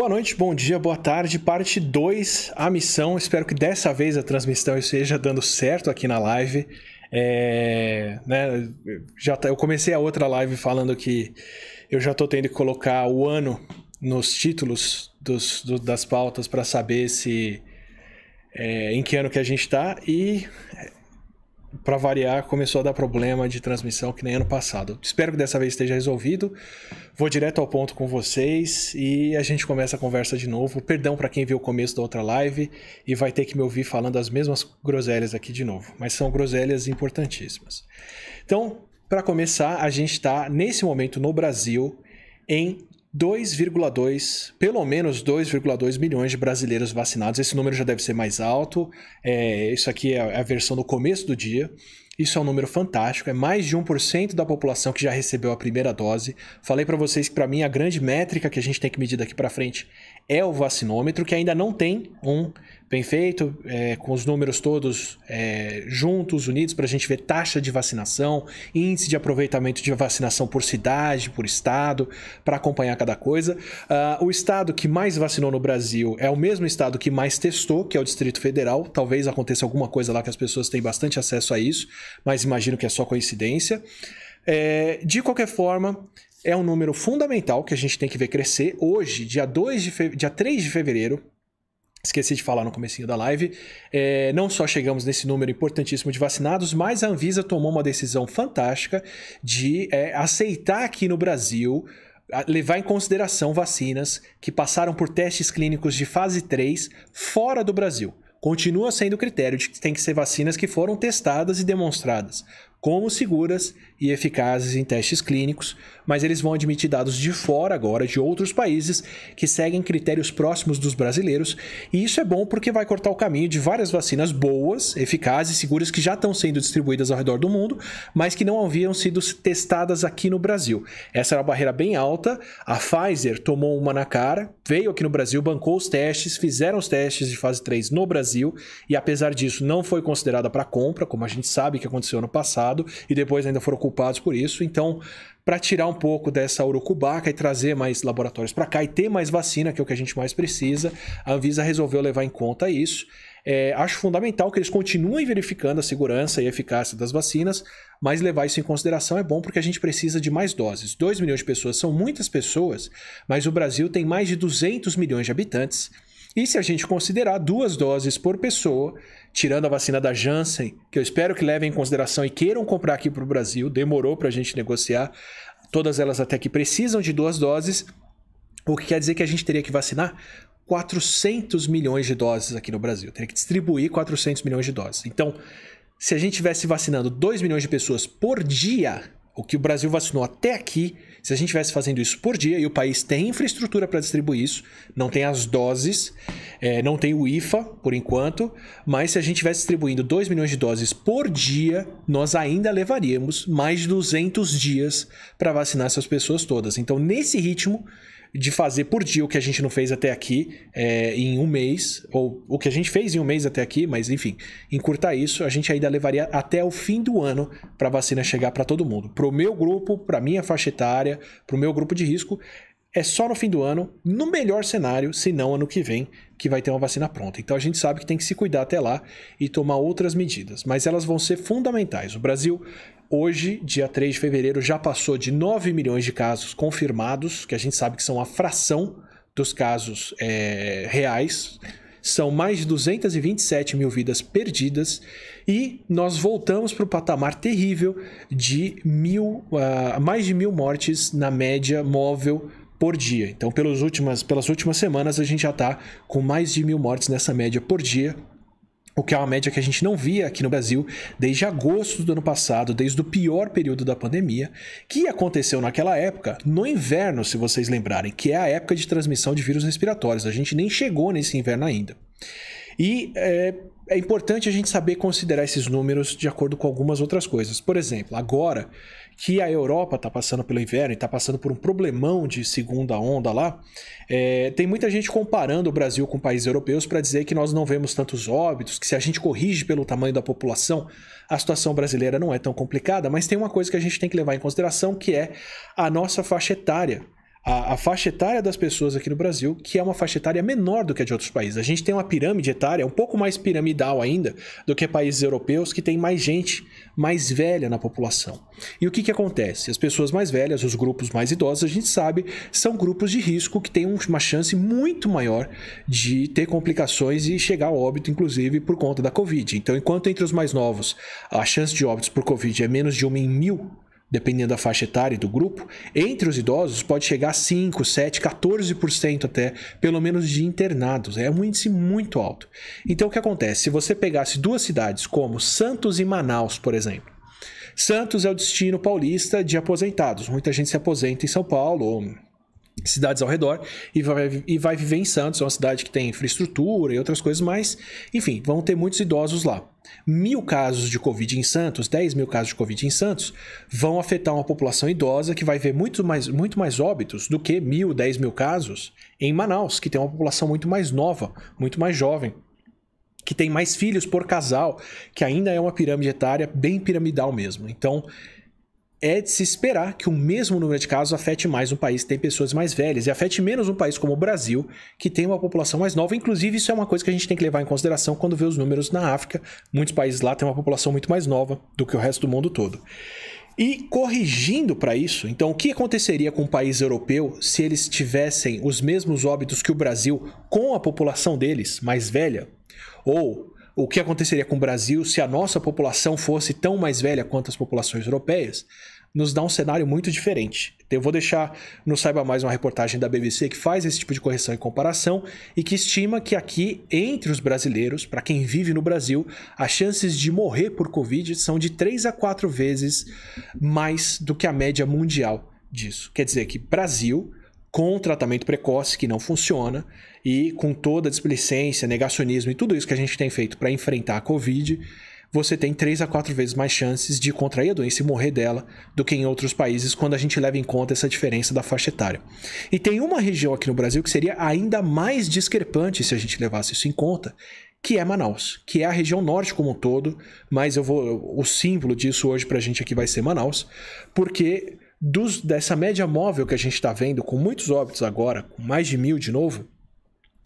Boa noite, bom dia, boa tarde. Parte 2, a missão. Espero que dessa vez a transmissão esteja dando certo aqui na live. É, né, já tá, eu comecei a outra live falando que eu já estou tendo que colocar o ano nos títulos dos, do, das pautas para saber se é, em que ano que a gente está e para variar, começou a dar problema de transmissão que nem ano passado. Espero que dessa vez esteja resolvido. Vou direto ao ponto com vocês e a gente começa a conversa de novo. Perdão para quem viu o começo da outra live e vai ter que me ouvir falando as mesmas groselhas aqui de novo, mas são groselhas importantíssimas. Então, para começar, a gente está nesse momento no Brasil em 2,2, pelo menos 2,2 milhões de brasileiros vacinados. Esse número já deve ser mais alto. É, isso aqui é a versão do começo do dia. Isso é um número fantástico, é mais de 1% da população que já recebeu a primeira dose. Falei para vocês que para mim a grande métrica que a gente tem que medir daqui para frente é o vacinômetro, que ainda não tem um bem feito, é, com os números todos é, juntos, unidos, para a gente ver taxa de vacinação, índice de aproveitamento de vacinação por cidade, por estado, para acompanhar cada coisa. Uh, o estado que mais vacinou no Brasil é o mesmo estado que mais testou, que é o Distrito Federal. Talvez aconteça alguma coisa lá que as pessoas têm bastante acesso a isso, mas imagino que é só coincidência. É, de qualquer forma, é um número fundamental que a gente tem que ver crescer. Hoje, dia, 2 de fe... dia 3 de fevereiro, Esqueci de falar no comecinho da live. É, não só chegamos nesse número importantíssimo de vacinados, mas a Anvisa tomou uma decisão fantástica de é, aceitar aqui no Brasil levar em consideração vacinas que passaram por testes clínicos de fase 3 fora do Brasil. Continua sendo o critério de que tem que ser vacinas que foram testadas e demonstradas como seguras e eficazes em testes clínicos, mas eles vão admitir dados de fora agora, de outros países, que seguem critérios próximos dos brasileiros, e isso é bom porque vai cortar o caminho de várias vacinas boas, eficazes, seguras que já estão sendo distribuídas ao redor do mundo, mas que não haviam sido testadas aqui no Brasil. Essa era uma barreira bem alta, a Pfizer tomou uma na cara, veio aqui no Brasil, bancou os testes, fizeram os testes de fase 3 no Brasil, e apesar disso não foi considerada para compra, como a gente sabe que aconteceu no passado, passado e depois ainda foram culpados por isso. Então, para tirar um pouco dessa urucubaca e trazer mais laboratórios para cá e ter mais vacina, que é o que a gente mais precisa, a Anvisa resolveu levar em conta isso. É, acho fundamental que eles continuem verificando a segurança e eficácia das vacinas, mas levar isso em consideração é bom porque a gente precisa de mais doses. 2 milhões de pessoas são muitas pessoas, mas o Brasil tem mais de 200 milhões de habitantes. E se a gente considerar duas doses por pessoa, tirando a vacina da Janssen, que eu espero que levem em consideração e queiram comprar aqui para o Brasil, demorou para a gente negociar, todas elas até que precisam de duas doses, o que quer dizer que a gente teria que vacinar 400 milhões de doses aqui no Brasil, teria que distribuir 400 milhões de doses. Então, se a gente estivesse vacinando 2 milhões de pessoas por dia, o que o Brasil vacinou até aqui, se a gente estivesse fazendo isso por dia, e o país tem infraestrutura para distribuir isso, não tem as doses, é, não tem o IFA por enquanto, mas se a gente estivesse distribuindo 2 milhões de doses por dia, nós ainda levaríamos mais de 200 dias para vacinar essas pessoas todas. Então, nesse ritmo, de fazer por dia o que a gente não fez até aqui é, em um mês, ou o que a gente fez em um mês até aqui, mas enfim, encurtar isso, a gente ainda levaria até o fim do ano para a vacina chegar para todo mundo. Para o meu grupo, para minha faixa etária, para o meu grupo de risco, é só no fim do ano, no melhor cenário, se não ano que vem, que vai ter uma vacina pronta. Então a gente sabe que tem que se cuidar até lá e tomar outras medidas, mas elas vão ser fundamentais. O Brasil Hoje, dia 3 de fevereiro, já passou de 9 milhões de casos confirmados, que a gente sabe que são a fração dos casos é, reais. São mais de 227 mil vidas perdidas e nós voltamos para o patamar terrível de mil, uh, mais de mil mortes na média móvel por dia. Então, pelas últimas, pelas últimas semanas, a gente já está com mais de mil mortes nessa média por dia o que é uma média que a gente não via aqui no Brasil desde agosto do ano passado, desde o pior período da pandemia, que aconteceu naquela época, no inverno, se vocês lembrarem, que é a época de transmissão de vírus respiratórios. A gente nem chegou nesse inverno ainda. E é, é importante a gente saber considerar esses números de acordo com algumas outras coisas. Por exemplo, agora que a Europa está passando pelo inverno e está passando por um problemão de segunda onda lá, é, tem muita gente comparando o Brasil com países europeus para dizer que nós não vemos tantos óbitos, que se a gente corrige pelo tamanho da população, a situação brasileira não é tão complicada, mas tem uma coisa que a gente tem que levar em consideração que é a nossa faixa etária. A, a, faixa etária das pessoas aqui no Brasil, que é uma faixa etária menor do que a de outros países. A gente tem uma pirâmide etária um pouco mais piramidal ainda do que países europeus que tem mais gente mais velha na população. E o que, que acontece? As pessoas mais velhas, os grupos mais idosos, a gente sabe, são grupos de risco que têm uma chance muito maior de ter complicações e chegar ao óbito, inclusive, por conta da Covid. Então, enquanto entre os mais novos a chance de óbitos por Covid é menos de uma em mil, dependendo da faixa etária e do grupo, entre os idosos pode chegar a 5, 7, 14% até, pelo menos de internados. É um índice muito alto. Então o que acontece? Se você pegasse duas cidades como Santos e Manaus, por exemplo, Santos é o destino paulista de aposentados. Muita gente se aposenta em São Paulo ou cidades ao redor e vai, e vai viver em Santos, é uma cidade que tem infraestrutura e outras coisas mais. Enfim, vão ter muitos idosos lá. Mil casos de Covid em Santos, 10 mil casos de Covid em Santos, vão afetar uma população idosa que vai ver muito mais, muito mais óbitos do que mil, 10 mil casos em Manaus, que tem uma população muito mais nova, muito mais jovem que tem mais filhos por casal, que ainda é uma pirâmide etária bem piramidal mesmo. Então, é de se esperar que o mesmo número de casos afete mais um país que tem pessoas mais velhas e afete menos um país como o Brasil, que tem uma população mais nova. Inclusive, isso é uma coisa que a gente tem que levar em consideração quando vê os números na África. Muitos países lá têm uma população muito mais nova do que o resto do mundo todo. E corrigindo para isso, então o que aconteceria com o país europeu se eles tivessem os mesmos óbitos que o Brasil com a população deles mais velha? Ou o que aconteceria com o Brasil se a nossa população fosse tão mais velha quanto as populações europeias, nos dá um cenário muito diferente. Eu vou deixar no Saiba Mais uma reportagem da BBC que faz esse tipo de correção e comparação e que estima que aqui, entre os brasileiros, para quem vive no Brasil, as chances de morrer por Covid são de 3 a 4 vezes mais do que a média mundial disso. Quer dizer que Brasil com tratamento precoce que não funciona e com toda a displicência, negacionismo e tudo isso que a gente tem feito para enfrentar a Covid, você tem 3 a 4 vezes mais chances de contrair a doença e morrer dela do que em outros países quando a gente leva em conta essa diferença da faixa etária. E tem uma região aqui no Brasil que seria ainda mais discrepante se a gente levasse isso em conta, que é Manaus, que é a região norte como um todo, mas eu vou o símbolo disso hoje para a gente aqui vai ser Manaus, porque dos, dessa média móvel que a gente está vendo, com muitos óbitos agora, com mais de mil de novo,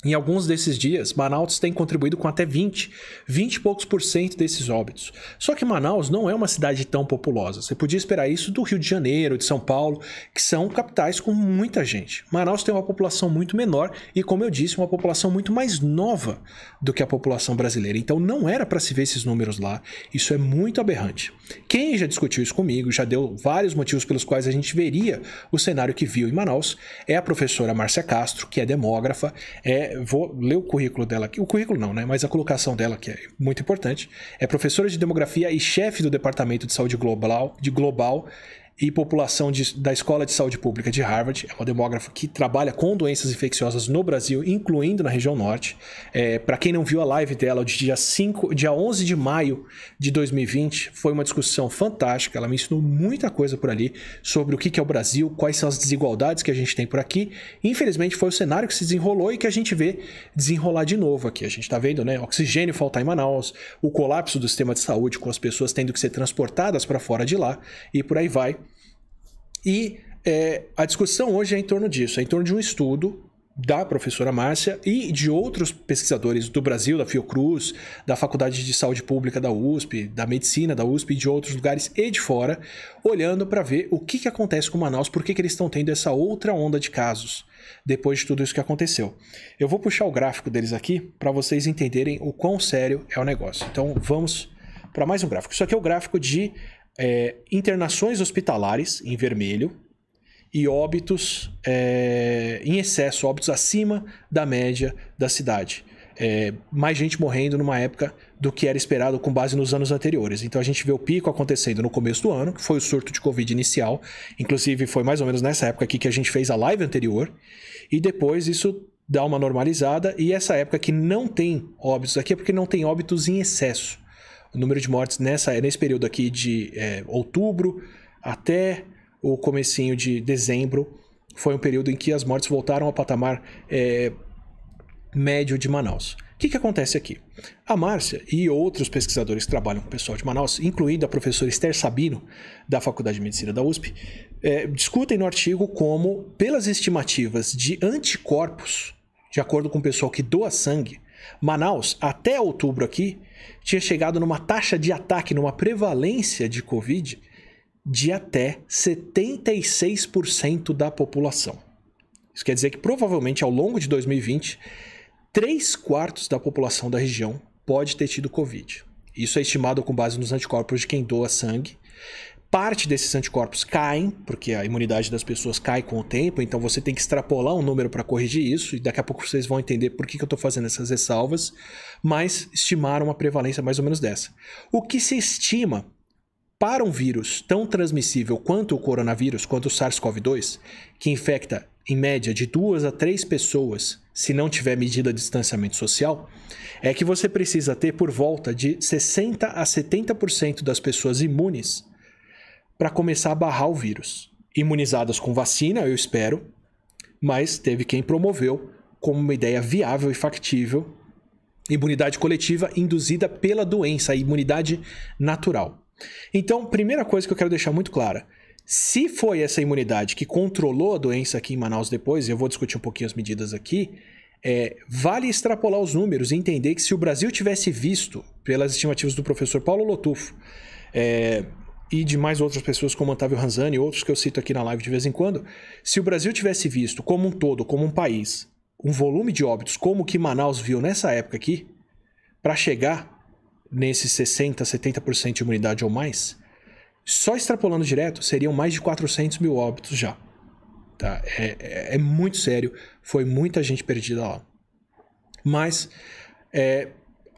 em alguns desses dias, Manaus tem contribuído com até 20, 20 e poucos por cento desses óbitos. Só que Manaus não é uma cidade tão populosa. Você podia esperar isso do Rio de Janeiro, de São Paulo, que são capitais com muita gente. Manaus tem uma população muito menor e, como eu disse, uma população muito mais nova do que a população brasileira. Então não era para se ver esses números lá. Isso é muito aberrante. Quem já discutiu isso comigo, já deu vários motivos pelos quais a gente veria o cenário que viu em Manaus, é a professora Márcia Castro, que é demógrafa, é vou ler o currículo dela aqui. O currículo não, né? Mas a colocação dela, que é muito importante. É professora de demografia e chefe do Departamento de Saúde Global, de Global e população de, da Escola de Saúde Pública de Harvard. É uma demógrafa que trabalha com doenças infecciosas no Brasil, incluindo na região norte. É, Para quem não viu a live dela, de dia, 5, dia 11 de maio de 2020, foi uma discussão fantástica. Ela me ensinou muita coisa por ali sobre o que é o Brasil, quais são as desigualdades que a gente tem por aqui. Infelizmente, foi o cenário que se desenrolou e que a gente vê desenrolar de novo aqui. A gente está vendo, né? Oxigênio faltar em Manaus, o colapso do sistema de saúde, com as pessoas tendo que ser transportadas para fora de lá e por aí vai. E é, a discussão hoje é em torno disso, é em torno de um estudo da professora Márcia e de outros pesquisadores do Brasil, da Fiocruz, da Faculdade de Saúde Pública da USP, da Medicina da USP e de outros lugares e de fora, olhando para ver o que, que acontece com Manaus, por que, que eles estão tendo essa outra onda de casos depois de tudo isso que aconteceu. Eu vou puxar o gráfico deles aqui para vocês entenderem o quão sério é o negócio. Então vamos para mais um gráfico. Isso aqui é o gráfico de é, internações hospitalares, em vermelho, e óbitos é, em excesso, óbitos acima da média da cidade. É, mais gente morrendo numa época do que era esperado com base nos anos anteriores. Então a gente vê o pico acontecendo no começo do ano, que foi o surto de Covid inicial. Inclusive foi mais ou menos nessa época aqui que a gente fez a live anterior. E depois isso dá uma normalizada. E essa época que não tem óbitos aqui é porque não tem óbitos em excesso o número de mortes nessa, nesse período aqui de é, outubro até o comecinho de dezembro foi um período em que as mortes voltaram ao patamar é, médio de Manaus. O que, que acontece aqui? A Márcia e outros pesquisadores que trabalham com o pessoal de Manaus, incluindo a professora Esther Sabino, da Faculdade de Medicina da USP, é, discutem no artigo como, pelas estimativas de anticorpos, de acordo com o pessoal que doa sangue, Manaus, até outubro aqui, tinha chegado numa taxa de ataque, numa prevalência de Covid de até 76% da população. Isso quer dizer que provavelmente ao longo de 2020, 3 quartos da população da região pode ter tido Covid. Isso é estimado com base nos anticorpos de quem doa sangue. Parte desses anticorpos caem, porque a imunidade das pessoas cai com o tempo, então você tem que extrapolar um número para corrigir isso, e daqui a pouco vocês vão entender por que, que eu estou fazendo essas ressalvas, mas estimaram uma prevalência mais ou menos dessa. O que se estima para um vírus tão transmissível quanto o coronavírus, quanto o SARS-CoV-2, que infecta em média de duas a três pessoas, se não tiver medida de distanciamento social, é que você precisa ter por volta de 60 a 70% das pessoas imunes para começar a barrar o vírus. Imunizadas com vacina, eu espero, mas teve quem promoveu como uma ideia viável e factível imunidade coletiva induzida pela doença, a imunidade natural. Então, primeira coisa que eu quero deixar muito clara: se foi essa imunidade que controlou a doença aqui em Manaus depois, e eu vou discutir um pouquinho as medidas aqui, é, vale extrapolar os números e entender que se o Brasil tivesse visto, pelas estimativas do professor Paulo Lotufo, é, e de mais outras pessoas como Otávio Ranzani e outros que eu cito aqui na live de vez em quando, se o Brasil tivesse visto como um todo, como um país, um volume de óbitos como que Manaus viu nessa época aqui, para chegar nesses 60%, 70% de imunidade ou mais, só extrapolando direto, seriam mais de 400 mil óbitos já. Tá? É, é, é muito sério, foi muita gente perdida lá. Mas, é,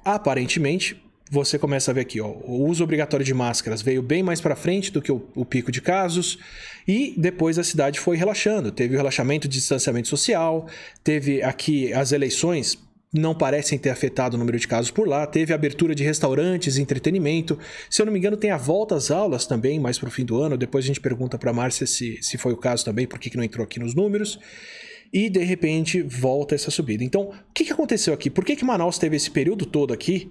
aparentemente, você começa a ver aqui, ó, o uso obrigatório de máscaras veio bem mais para frente do que o, o, pico de casos e depois a cidade foi relaxando. Teve o relaxamento de distanciamento social, teve aqui as eleições não parecem ter afetado o número de casos por lá. Teve abertura de restaurantes, entretenimento. Se eu não me engano, tem a volta às aulas também, mais para o fim do ano. Depois a gente pergunta para Márcia se, se foi o caso também, por que, que não entrou aqui nos números. E de repente volta essa subida. Então, o que, que aconteceu aqui? Por que, que Manaus teve esse período todo aqui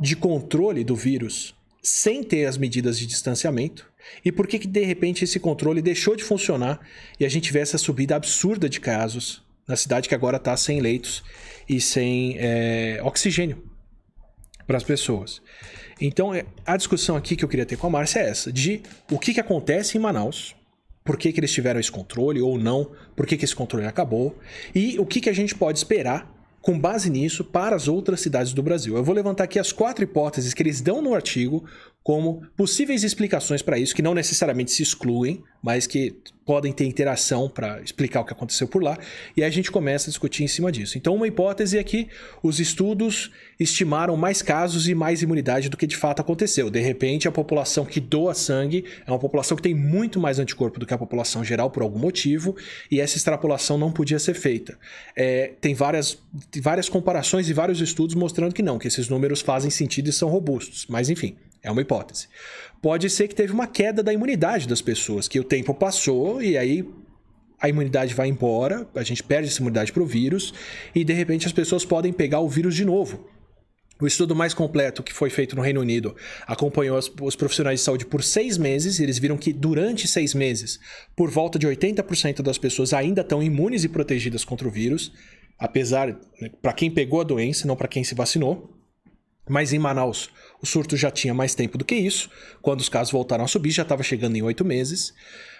de controle do vírus sem ter as medidas de distanciamento? E por que, que de repente esse controle deixou de funcionar e a gente vê essa subida absurda de casos na cidade que agora está sem leitos e sem é, oxigênio para as pessoas. Então, é, a discussão aqui que eu queria ter com a Márcia é essa: de o que, que acontece em Manaus, por que, que eles tiveram esse controle ou não, por que, que esse controle acabou, e o que, que a gente pode esperar com base nisso para as outras cidades do Brasil. Eu vou levantar aqui as quatro hipóteses que eles dão no artigo como possíveis explicações para isso, que não necessariamente se excluem, mas que podem ter interação para explicar o que aconteceu por lá, e aí a gente começa a discutir em cima disso. Então, uma hipótese é que os estudos estimaram mais casos e mais imunidade do que de fato aconteceu. De repente, a população que doa sangue é uma população que tem muito mais anticorpo do que a população geral por algum motivo, e essa extrapolação não podia ser feita. É, tem várias, várias comparações e vários estudos mostrando que não, que esses números fazem sentido e são robustos, mas enfim. É uma hipótese. Pode ser que teve uma queda da imunidade das pessoas, que o tempo passou e aí a imunidade vai embora, a gente perde essa imunidade para o vírus e de repente as pessoas podem pegar o vírus de novo. O estudo mais completo que foi feito no Reino Unido acompanhou os profissionais de saúde por seis meses. E eles viram que durante seis meses, por volta de 80% das pessoas ainda estão imunes e protegidas contra o vírus, apesar né, para quem pegou a doença, não para quem se vacinou. Mas em Manaus, o surto já tinha mais tempo do que isso. Quando os casos voltaram a subir, já estava chegando em oito meses.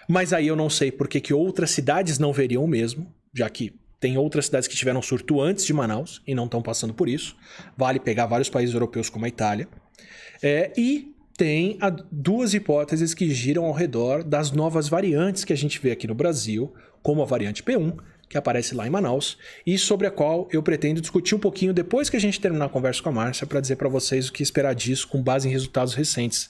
Mas aí eu não sei por que, que outras cidades não veriam o mesmo, já que tem outras cidades que tiveram surto antes de Manaus e não estão passando por isso. Vale pegar vários países europeus como a Itália. É, e tem a, duas hipóteses que giram ao redor das novas variantes que a gente vê aqui no Brasil, como a variante P1 que aparece lá em Manaus e sobre a qual eu pretendo discutir um pouquinho depois que a gente terminar a conversa com a Márcia para dizer para vocês o que esperar disso com base em resultados recentes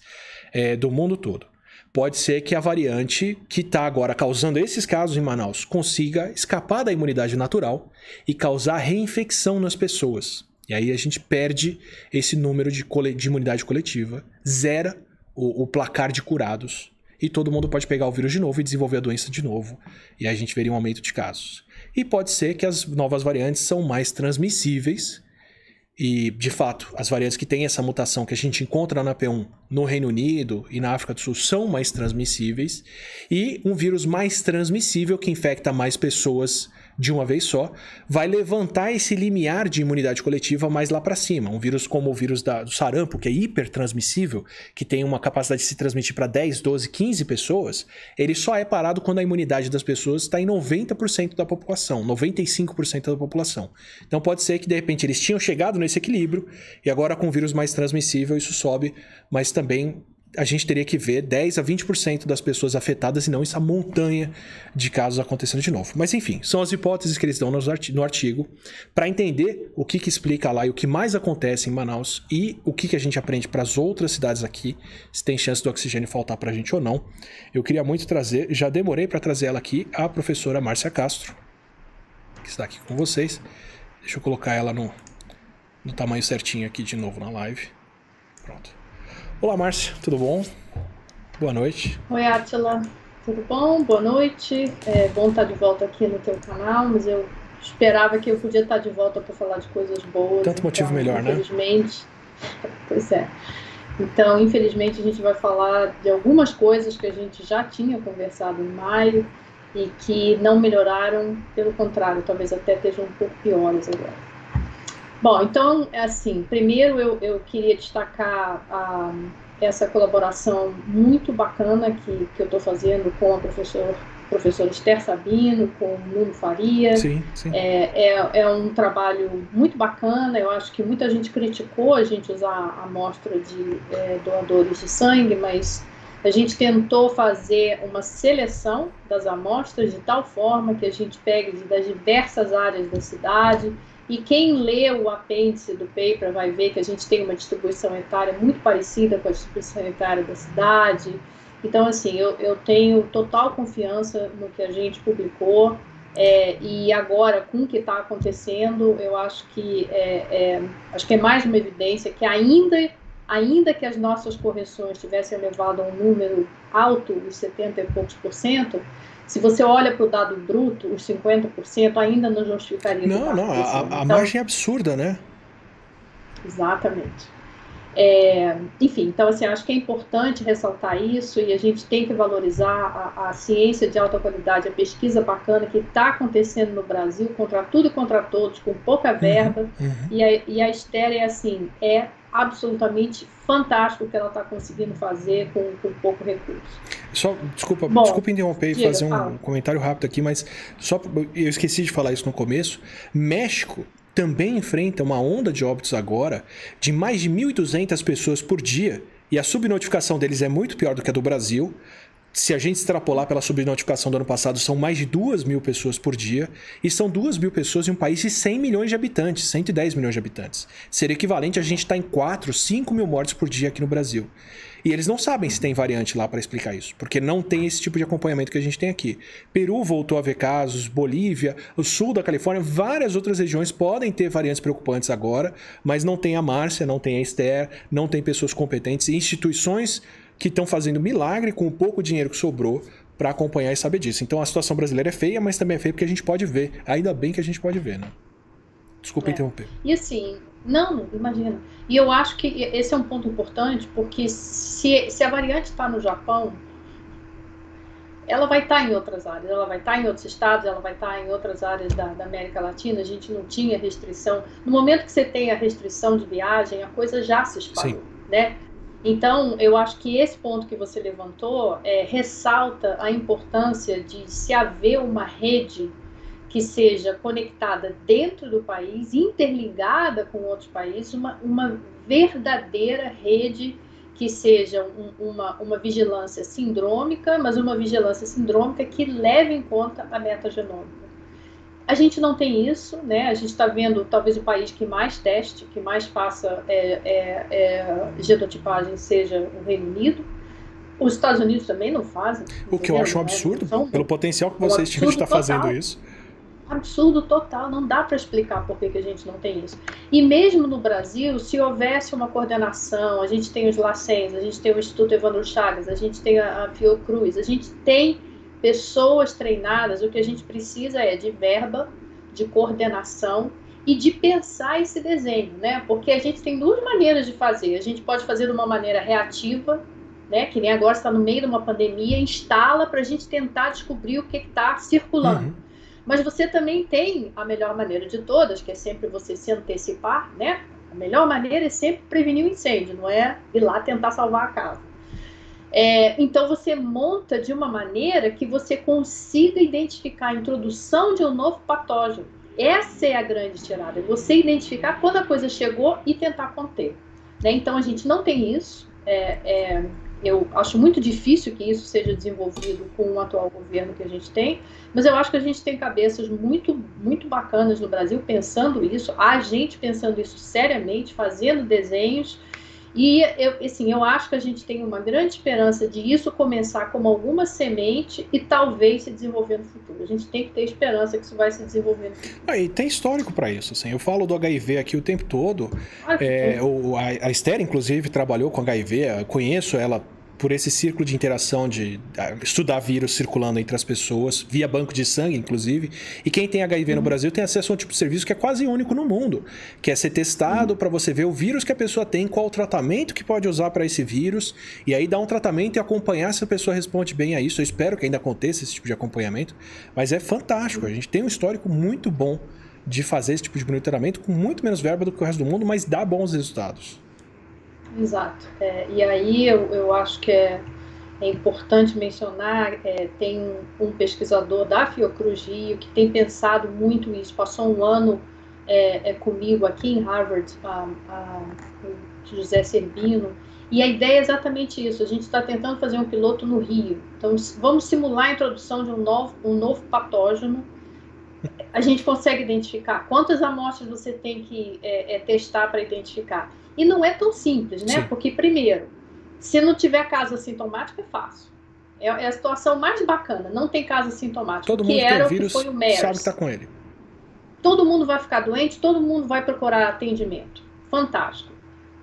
é, do mundo todo. Pode ser que a variante que está agora causando esses casos em Manaus consiga escapar da imunidade natural e causar reinfecção nas pessoas. E aí a gente perde esse número de, de imunidade coletiva, zera o, o placar de curados e todo mundo pode pegar o vírus de novo e desenvolver a doença de novo. E aí a gente veria um aumento de casos. E pode ser que as novas variantes são mais transmissíveis. E, de fato, as variantes que têm essa mutação que a gente encontra na P1 no Reino Unido e na África do Sul são mais transmissíveis, e um vírus mais transmissível que infecta mais pessoas de uma vez só, vai levantar esse limiar de imunidade coletiva mais lá para cima. Um vírus como o vírus da, do sarampo, que é hipertransmissível, que tem uma capacidade de se transmitir para 10, 12, 15 pessoas, ele só é parado quando a imunidade das pessoas está em 90% da população, 95% da população. Então pode ser que de repente eles tinham chegado nesse equilíbrio e agora com o vírus mais transmissível isso sobe, mas também a gente teria que ver 10 a 20% das pessoas afetadas e não essa montanha de casos acontecendo de novo. Mas enfim, são as hipóteses que eles dão no artigo para entender o que, que explica lá e o que mais acontece em Manaus e o que, que a gente aprende para as outras cidades aqui, se tem chance do oxigênio faltar para a gente ou não. Eu queria muito trazer, já demorei para trazer ela aqui, a professora Márcia Castro, que está aqui com vocês. Deixa eu colocar ela no, no tamanho certinho aqui de novo na live. Pronto. Olá, Márcia, tudo bom? Boa noite. Oi, Atila, tudo bom? Boa noite. É bom estar de volta aqui no teu canal, mas eu esperava que eu podia estar de volta para falar de coisas boas. Tanto motivo então, melhor, infelizmente... né? Infelizmente. Pois é. Então, infelizmente, a gente vai falar de algumas coisas que a gente já tinha conversado em maio e que não melhoraram, pelo contrário, talvez até estejam um pouco piores agora. Bom, então, é assim, primeiro eu, eu queria destacar a, essa colaboração muito bacana que, que eu estou fazendo com a professora professor Esther Sabino, com o Nuno Faria. Sim, sim. É, é, é, um trabalho muito bacana. Eu acho que muita gente criticou a gente usar a amostra de é, doadores de sangue, mas a gente tentou fazer uma seleção das amostras de tal forma que a gente pegue das diversas áreas da cidade e quem lê o apêndice do paper vai ver que a gente tem uma distribuição etária muito parecida com a distribuição etária da cidade. Então, assim, eu, eu tenho total confiança no que a gente publicou. É, e agora, com o que está acontecendo, eu acho que é, é, acho que é mais uma evidência que ainda, ainda que as nossas correções tivessem levado a um número alto, os 70 e poucos por cento, se você olha para o dado bruto, os 50% ainda não justificaria. Não, não, a, a então, margem é absurda, né? Exatamente. É, enfim, então assim, acho que é importante ressaltar isso e a gente tem que valorizar a, a ciência de alta qualidade, a pesquisa bacana que está acontecendo no Brasil, contra tudo e contra todos, com pouca uhum, verba, uhum, uhum. E, a, e a Esther é assim, é absolutamente fantástico o que ela está conseguindo fazer com, com pouco recurso. Só, desculpa, Bom, desculpa interromper e fazer um fala. comentário rápido aqui, mas só eu esqueci de falar isso no começo. México também enfrenta uma onda de óbitos agora de mais de 1.200 pessoas por dia. E a subnotificação deles é muito pior do que a do Brasil se a gente extrapolar pela subnotificação do ano passado, são mais de 2 mil pessoas por dia, e são 2 mil pessoas em um país de 100 milhões de habitantes, 110 milhões de habitantes. Seria equivalente a gente estar tá em 4, 5 mil mortes por dia aqui no Brasil. E eles não sabem se tem variante lá para explicar isso, porque não tem esse tipo de acompanhamento que a gente tem aqui. Peru voltou a ver casos, Bolívia, o sul da Califórnia, várias outras regiões podem ter variantes preocupantes agora, mas não tem a Márcia, não tem a Esther, não tem pessoas competentes, instituições que estão fazendo milagre com o pouco dinheiro que sobrou para acompanhar e saber disso. Então a situação brasileira é feia, mas também é feia porque a gente pode ver. Ainda bem que a gente pode ver, né? Desculpa é. interromper. E assim, não, imagina. E eu acho que esse é um ponto importante, porque se, se a variante está no Japão, ela vai estar tá em outras áreas, ela vai estar tá em outros estados, ela vai estar tá em outras áreas da, da, América Latina. A gente não tinha restrição. No momento que você tem a restrição de viagem, a coisa já se espalhou, Sim. né? Então, eu acho que esse ponto que você levantou é, ressalta a importância de se haver uma rede que seja conectada dentro do país, interligada com outros países, uma, uma verdadeira rede que seja um, uma, uma vigilância sindrômica, mas uma vigilância sindrômica que leve em conta a metagenômica. A gente não tem isso, né? A gente está vendo talvez o país que mais teste, que mais faça é, é, é, genotipagem seja o Reino Unido. Os Estados Unidos também não fazem. O que eu acho um absurdo, São, pelo potencial que vocês tinham de estar fazendo isso. Absurdo total, não dá para explicar por que, que a gente não tem isso. E mesmo no Brasil, se houvesse uma coordenação, a gente tem os LACENS, a gente tem o Instituto Evandro Chagas, a gente tem a, a Fiocruz, a gente tem pessoas treinadas, o que a gente precisa é de verba, de coordenação e de pensar esse desenho, né? Porque a gente tem duas maneiras de fazer. A gente pode fazer de uma maneira reativa, né? Que nem agora está no meio de uma pandemia, instala para a gente tentar descobrir o que está circulando. Uhum. Mas você também tem a melhor maneira de todas, que é sempre você se antecipar, né? A melhor maneira é sempre prevenir o incêndio, não é ir lá tentar salvar a casa. É, então você monta de uma maneira que você consiga identificar a introdução de um novo patógeno. Essa é a grande tirada, é você identificar quando a coisa chegou e tentar conter. Né? Então a gente não tem isso. É, é, eu acho muito difícil que isso seja desenvolvido com o atual governo que a gente tem, mas eu acho que a gente tem cabeças muito, muito bacanas no Brasil pensando isso, a gente pensando isso seriamente, fazendo desenhos. E eu, assim, eu acho que a gente tem uma grande esperança de isso começar como alguma semente e talvez se desenvolver no futuro. A gente tem que ter esperança que isso vai se desenvolver no futuro. Ah, e tem histórico para isso. Assim. Eu falo do HIV aqui o tempo todo. Ah, é, o, a, a Esther, inclusive, trabalhou com HIV. conheço ela por esse círculo de interação de estudar vírus circulando entre as pessoas, via banco de sangue, inclusive. E quem tem HIV uhum. no Brasil tem acesso a um tipo de serviço que é quase único no mundo, que é ser testado uhum. para você ver o vírus que a pessoa tem, qual o tratamento que pode usar para esse vírus, e aí dar um tratamento e acompanhar se a pessoa responde bem a isso. Eu espero que ainda aconteça esse tipo de acompanhamento, mas é fantástico. A gente tem um histórico muito bom de fazer esse tipo de monitoramento com muito menos verba do que o resto do mundo, mas dá bons resultados. Exato. É, e aí eu, eu acho que é, é importante mencionar, é, tem um, pesquisador da Fiocruz Rio que tem pensado muito isso, passou um ano é, é comigo aqui em Harvard, a, a, José Serbino, e a ideia é exatamente isso, a gente está tentando fazer um piloto no Rio, então vamos simular a introdução de um novo, um novo patógeno, a gente consegue identificar quantas amostras você tem que é, é, testar para identificar. E não é tão simples, né? Sim. Porque, primeiro, se não tiver caso assintomático, é fácil. É, é, a situação mais bacana. Não tem caso assintomático. Todo mundo que era tem vírus, o que foi o MERS. sabe que está com ele. Todo mundo vai ficar doente, todo mundo vai procurar atendimento. Fantástico.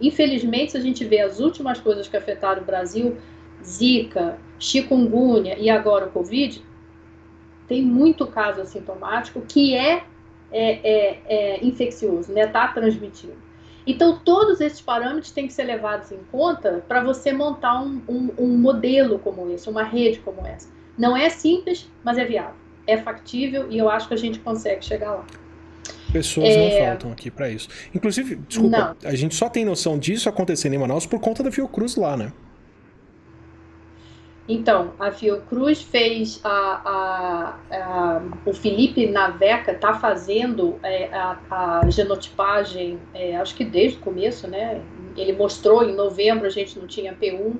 Infelizmente, a gente vê as últimas coisas que afetaram o Brasil, Zika, chikungunya e agora o Covid, tem muito caso assintomático que é, é, é, é infeccioso, né? Está transmitindo. Então, todos esses parâmetros têm que ser levados em conta para você montar um, um, um, modelo como esse, uma rede como essa. Não é simples, mas é viável. É factível e eu acho que a gente consegue chegar lá. Pessoas é... não faltam aqui para isso. Inclusive, desculpa, não. a gente só tem noção disso acontecendo em Manaus por conta da Fiocruz lá, né? Então, a Fiocruz fez a, a, a, o Felipe Naveca está fazendo é, a, genotipagem, é, acho que desde o começo, né? Ele mostrou em novembro a gente não tinha P1,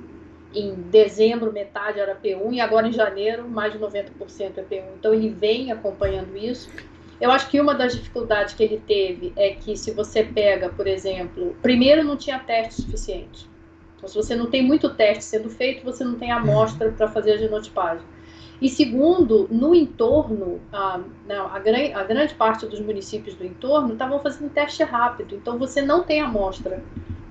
em dezembro metade era P1 e agora em janeiro mais de 90% é P1. Então ele vem acompanhando isso. Eu acho que uma das dificuldades que ele teve é que se você pega, por exemplo, primeiro não tinha teste suficiente. Então, se você não tem muito teste sendo feito, você não tem amostra para fazer a genotipagem. E segundo, no entorno, a, não, a, a, grande parte dos municípios do entorno estavam fazendo teste rápido, então você não tem amostra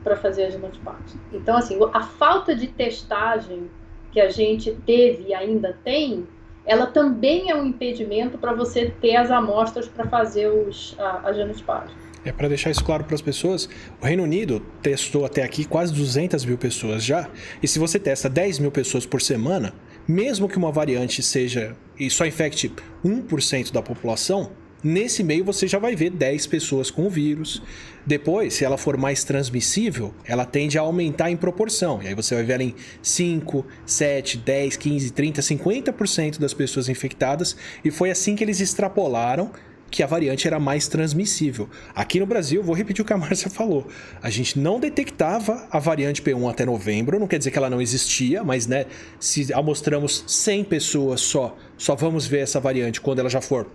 para fazer a genotipagem. Então, assim, a falta de testagem que a gente teve e ainda tem, ela também é um impedimento para você ter as amostras para fazer os, a, a genotipagem. É para deixar isso claro para as pessoas, o Reino Unido testou até aqui quase 200 mil pessoas já. E se você testa 10 mil pessoas por semana, mesmo que uma variante seja e só infecte 1% da população, nesse meio você já vai ver 10 pessoas com o vírus. Depois, se ela for mais transmissível, ela tende a aumentar em proporção. E aí você vai ver ela em 5, 7, 10, 15, 30, 50% das pessoas infectadas. E foi assim que eles extrapolaram que a variante era mais transmissível. Aqui no Brasil, vou repetir o que a Márcia falou. A gente não detectava a variante P1 até novembro, não quer dizer que ela não existia, mas né, se amostramos 100 pessoas só, só vamos ver essa variante quando ela já for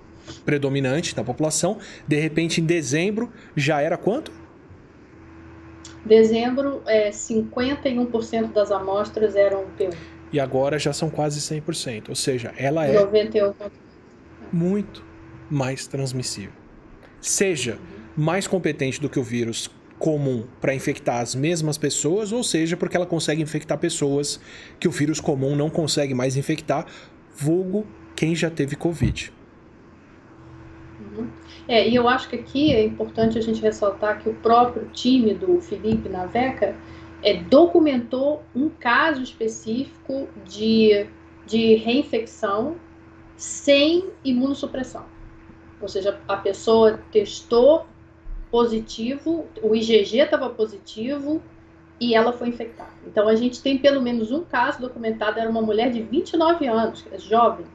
predominante na população. De repente, em dezembro, já era quanto? Dezembro, é, 51% das amostras eram P1. E agora já são quase 100%. Ou seja, ela é 91. muito mais transmissível. Seja mais competente do que o vírus comum para infectar as mesmas pessoas, ou seja, porque ela consegue infectar pessoas que o vírus comum não consegue mais infectar, vulgo quem já teve Covid. É, e eu acho que aqui é importante a gente ressaltar que o próprio time do Felipe Naveca é, documentou um caso específico de, de reinfecção sem imunossupressão. Ou seja, a pessoa testou positivo, o IgG estava positivo e ela foi infectada. Então a gente tem pelo menos um caso documentado, era uma mulher de 29 anos, é jovem,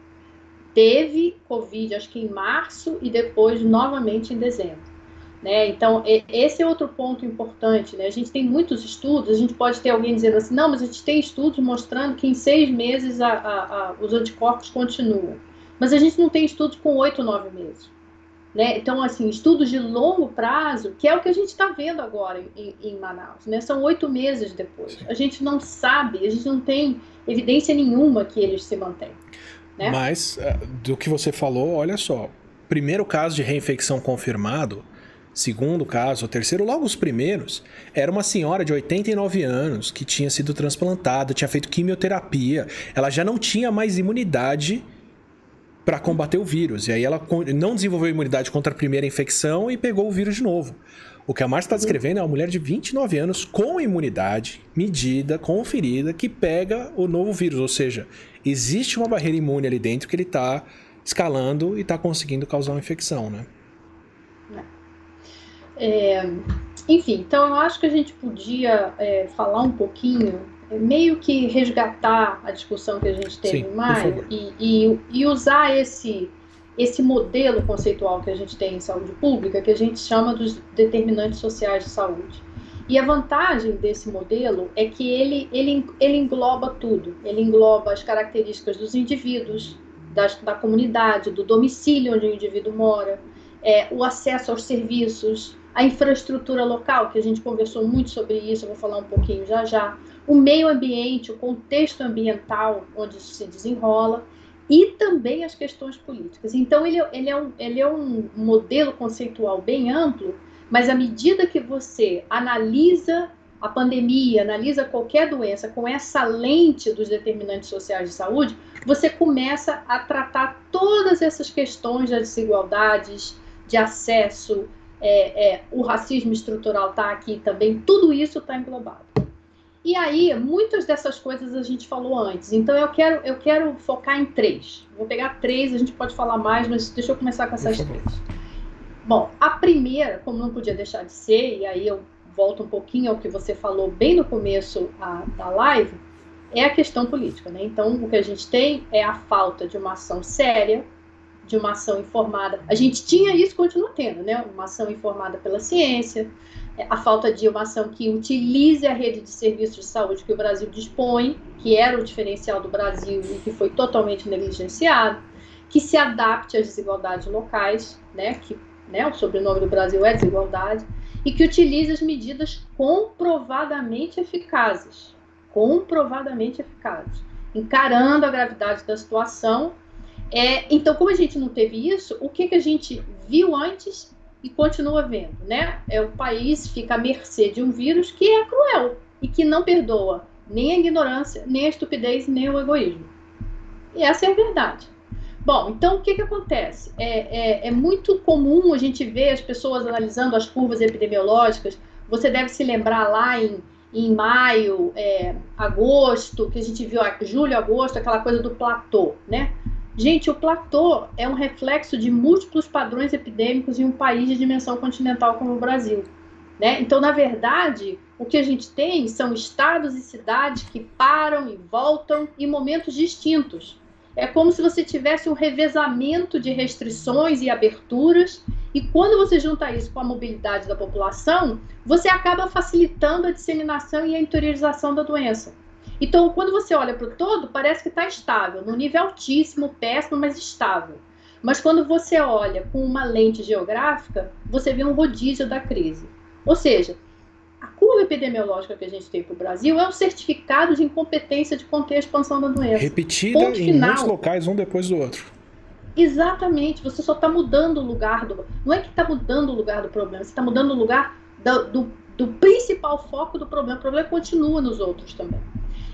teve Covid, acho que em março e depois novamente em dezembro. Né? Então, esse é outro ponto importante. Né? A gente tem muitos estudos, a gente pode ter alguém dizendo assim, não, mas a gente tem estudos mostrando que em seis meses a, a, a, os anticorpos continuam. Mas a gente não tem estudos com oito, nove meses. Né? Então, assim, estudos de longo prazo, que é o que a gente está vendo agora em, em, Manaus, né? São oito meses depois. A gente não sabe, a gente não tem evidência nenhuma que eles se mantêm. Né? Mas, eh, do que você falou, olha só. Primeiro caso de reinfecção confirmado, segundo caso, terceiro, logo os primeiros, era uma senhora de 89 anos que tinha sido transplantada, tinha feito quimioterapia, ela já não tinha mais imunidade para combater o vírus. E aí ela não desenvolveu imunidade contra a primeira infecção e pegou o vírus de novo. O que a Márcia está descrevendo é uma mulher de 29 anos com imunidade medida, conferida, que pega o novo vírus. Ou seja, existe uma barreira imune ali dentro que ele está escalando e está conseguindo causar uma infecção, né? É, enfim, então eu acho que a gente podia é, falar um pouquinho é meio que resgatar a discussão que a gente teve Sim, em maio e, e, e, usar esse, esse modelo conceitual que a gente tem em saúde pública, que a gente chama dos determinantes sociais de saúde. E a vantagem desse modelo é que ele, ele, ele engloba tudo. Ele engloba as características dos indivíduos, da, da comunidade, do domicílio onde o indivíduo mora, é, o acesso aos serviços, a infraestrutura local, que a gente conversou muito sobre isso, eu vou falar um pouquinho já já, o meio ambiente, o contexto ambiental onde se desenrola e também as questões políticas. Então, ele, ele, é, um, ele é um modelo conceitual bem amplo, mas à medida que você analisa a pandemia, analisa qualquer doença com essa lente dos determinantes sociais de saúde, você começa a tratar todas essas questões das desigualdades, de acesso, é, é, o racismo estrutural está aqui também, tudo isso está englobado. E aí, muitas dessas coisas a gente falou antes. Então, eu quero, eu quero focar em três. Vou pegar três, a gente pode falar mais, mas deixa eu começar com essas três. Bom, a primeira, como não podia deixar de ser, e aí eu volto um pouquinho ao que você falou bem no começo a, da live, é a questão política. Né? Então, o que a gente tem é a falta de uma ação séria, de uma ação informada. A gente tinha isso, continua tendo, né? Uma ação informada pela ciência, a falta de uma ação que utilize a rede de serviços de saúde que o Brasil dispõe, que era o diferencial do Brasil e que foi totalmente negligenciado, que se adapte às desigualdades locais, né? Que né, o sobrenome do Brasil é desigualdade, e que utilize as medidas comprovadamente eficazes, comprovadamente eficazes, encarando a gravidade da situação é, então, como a gente não teve isso, o que, que a gente viu antes e continua vendo, né? É o país fica à mercê de um vírus que é cruel e que não perdoa nem a ignorância, nem a estupidez, nem o egoísmo. E essa é a verdade. Bom, então o que, que acontece? É, é, é muito comum a gente ver as pessoas analisando as curvas epidemiológicas. Você deve se lembrar lá em, em maio, é, agosto, que a gente viu, julho, agosto, aquela coisa do platô, né? Gente, o platô é um reflexo de múltiplos padrões epidêmicos em um país de dimensão continental como o Brasil. Né? Então, na verdade, o que a gente tem são estados e cidades que param e voltam em momentos distintos. É como se você tivesse um revezamento de restrições e aberturas, e quando você junta isso com a mobilidade da população, você acaba facilitando a disseminação e a interiorização da doença. Então, quando você olha para o todo, parece que está estável, num nível altíssimo, péssimo, mas estável. Mas quando você olha com uma lente geográfica, você vê um rodízio da crise. Ou seja, a curva epidemiológica que a gente tem para o Brasil é um certificado de incompetência de conter a expansão da doença. Repetida Ponto em final. muitos locais, um depois do outro. Exatamente, você só está mudando o lugar do. Não é que está mudando o lugar do problema, você está mudando o lugar do, do, do principal foco do problema. O problema continua nos outros também.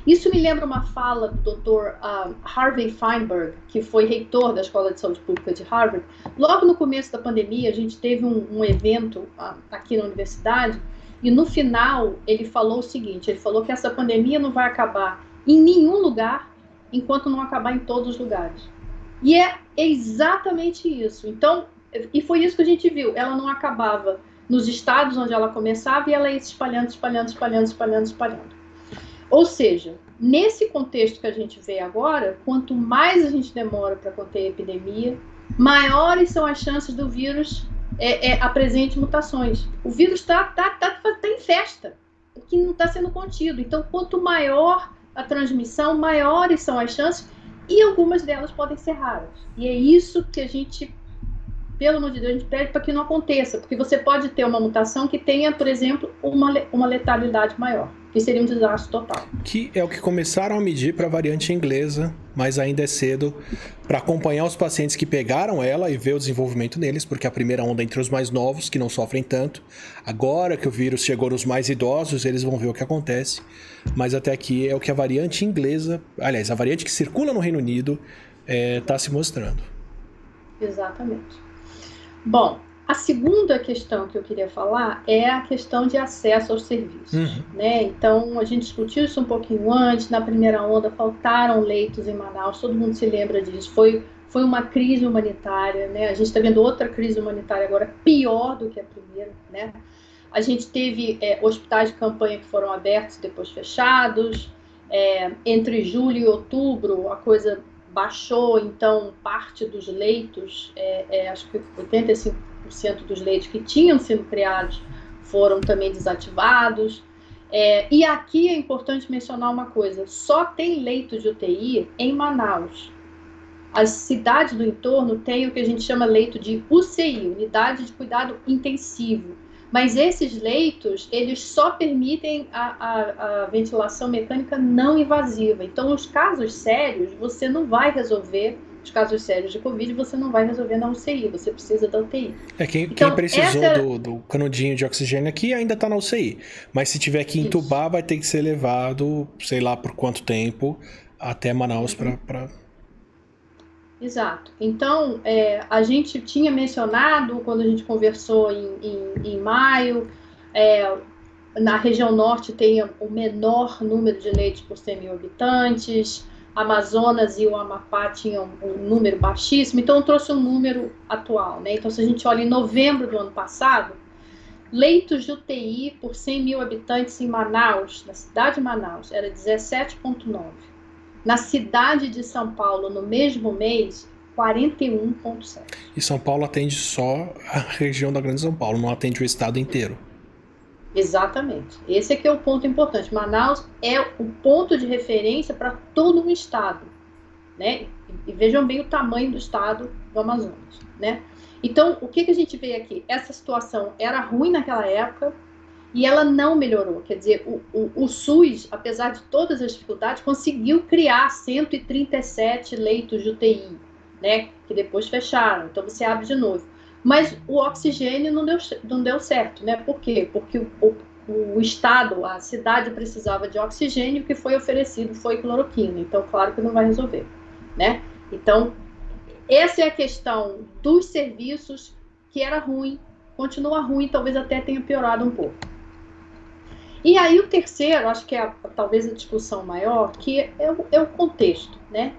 Isso me lembra uma fala do Dr. Uh, Harvey Feinberg, que foi reitor da Escola de Saúde Pública de Harvard. Logo no começo da pandemia, a gente teve um, um evento uh, aqui na universidade e no final ele falou o seguinte: ele falou que essa pandemia não vai acabar em nenhum lugar enquanto não acabar em todos os lugares. E é exatamente isso. Então, e foi isso que a gente viu. Ela não acabava nos estados onde ela começava e ela ia se espalhando, espalhando, espalhando, espalhando, espalhando. Ou seja, nesse contexto que a gente vê agora, quanto mais a gente demora para conter a epidemia, maiores são as chances do vírus é, é, apresente mutações. O vírus está tá, tá, tá em festa, que não está sendo contido. Então, quanto maior a transmissão, maiores são as chances e algumas delas podem ser raras. E é isso que a gente pelo amor de Deus, a gente pede para que não aconteça, porque você pode ter uma mutação que tenha, por exemplo, uma, uma letalidade maior, que seria um desastre total. Que é o que começaram a medir para a variante inglesa, mas ainda é cedo para acompanhar os pacientes que pegaram ela e ver o desenvolvimento deles, porque a primeira onda é entre os mais novos, que não sofrem tanto. Agora que o vírus chegou nos mais idosos, eles vão ver o que acontece. Mas até aqui é o que a variante inglesa, aliás, a variante que circula no Reino Unido, está é, tá se mostrando. Exatamente. Bom, a segunda questão que eu queria falar é a questão de acesso aos serviços. Uhum. Né? Então, a gente discutiu isso um pouquinho antes. Na primeira onda, faltaram leitos em Manaus, todo mundo se lembra disso. Foi, foi uma crise humanitária. Né? A gente está vendo outra crise humanitária agora, pior do que a primeira. Né? A gente teve é, hospitais de campanha que foram abertos e depois fechados. É, entre julho e outubro, a coisa baixou, então, parte dos leitos, é, é, acho que 85% dos leitos que tinham sido criados foram também desativados. É, e aqui é importante mencionar uma coisa: só tem leito de UTI em Manaus. As cidades do entorno têm o que a gente chama leito de UCI, Unidade de Cuidado Intensivo mas esses leitos, eles só permitem a, a, a, ventilação mecânica não invasiva. Então, os casos sérios, você não vai resolver, os casos sérios de Covid, você não vai resolver na UCI, você precisa da UTI. É, quem, então, quem precisou essa... do, do, canudinho de oxigênio aqui ainda está na UCI. Mas se tiver que entubar, Isso. vai ter que ser levado, sei lá por quanto tempo, até Manaus uhum. para Exato. Então, é, a gente tinha mencionado, quando a gente conversou em, em, em maio, é, na região norte tem o menor número de leitos por 100 mil habitantes, Amazonas e o Amapá tinham um número baixíssimo, então trouxe um número atual. Né? Então, se a gente olha em novembro do ano passado, leitos de UTI por 100 mil habitantes em Manaus, na cidade de Manaus, era 17,9 na cidade de São Paulo, no mesmo mês, 41,7. E São Paulo atende só a região da Grande São Paulo, não atende o estado inteiro. Exatamente. Esse aqui é o ponto importante. Manaus é o ponto de referência para todo o estado, né? E vejam bem o tamanho do estado do Amazonas, né? Então, o que, que a gente vê aqui? Essa situação era ruim naquela época, e ela não melhorou. Quer dizer, o, o, o, SUS, apesar de todas as dificuldades, conseguiu criar 137 leitos de UTI, né, que depois fecharam. Então você abre de novo. Mas o oxigênio não deu, não deu certo, né? Por quê? Porque o, o estado, a cidade precisava de oxigênio, o que foi oferecido foi cloroquina. Então, claro que não vai resolver, né? Então, essa é a questão dos serviços que era ruim, continua ruim, talvez até tenha piorado um pouco. E aí o terceiro, acho que é a, talvez a discussão maior, que é o, é o contexto, né?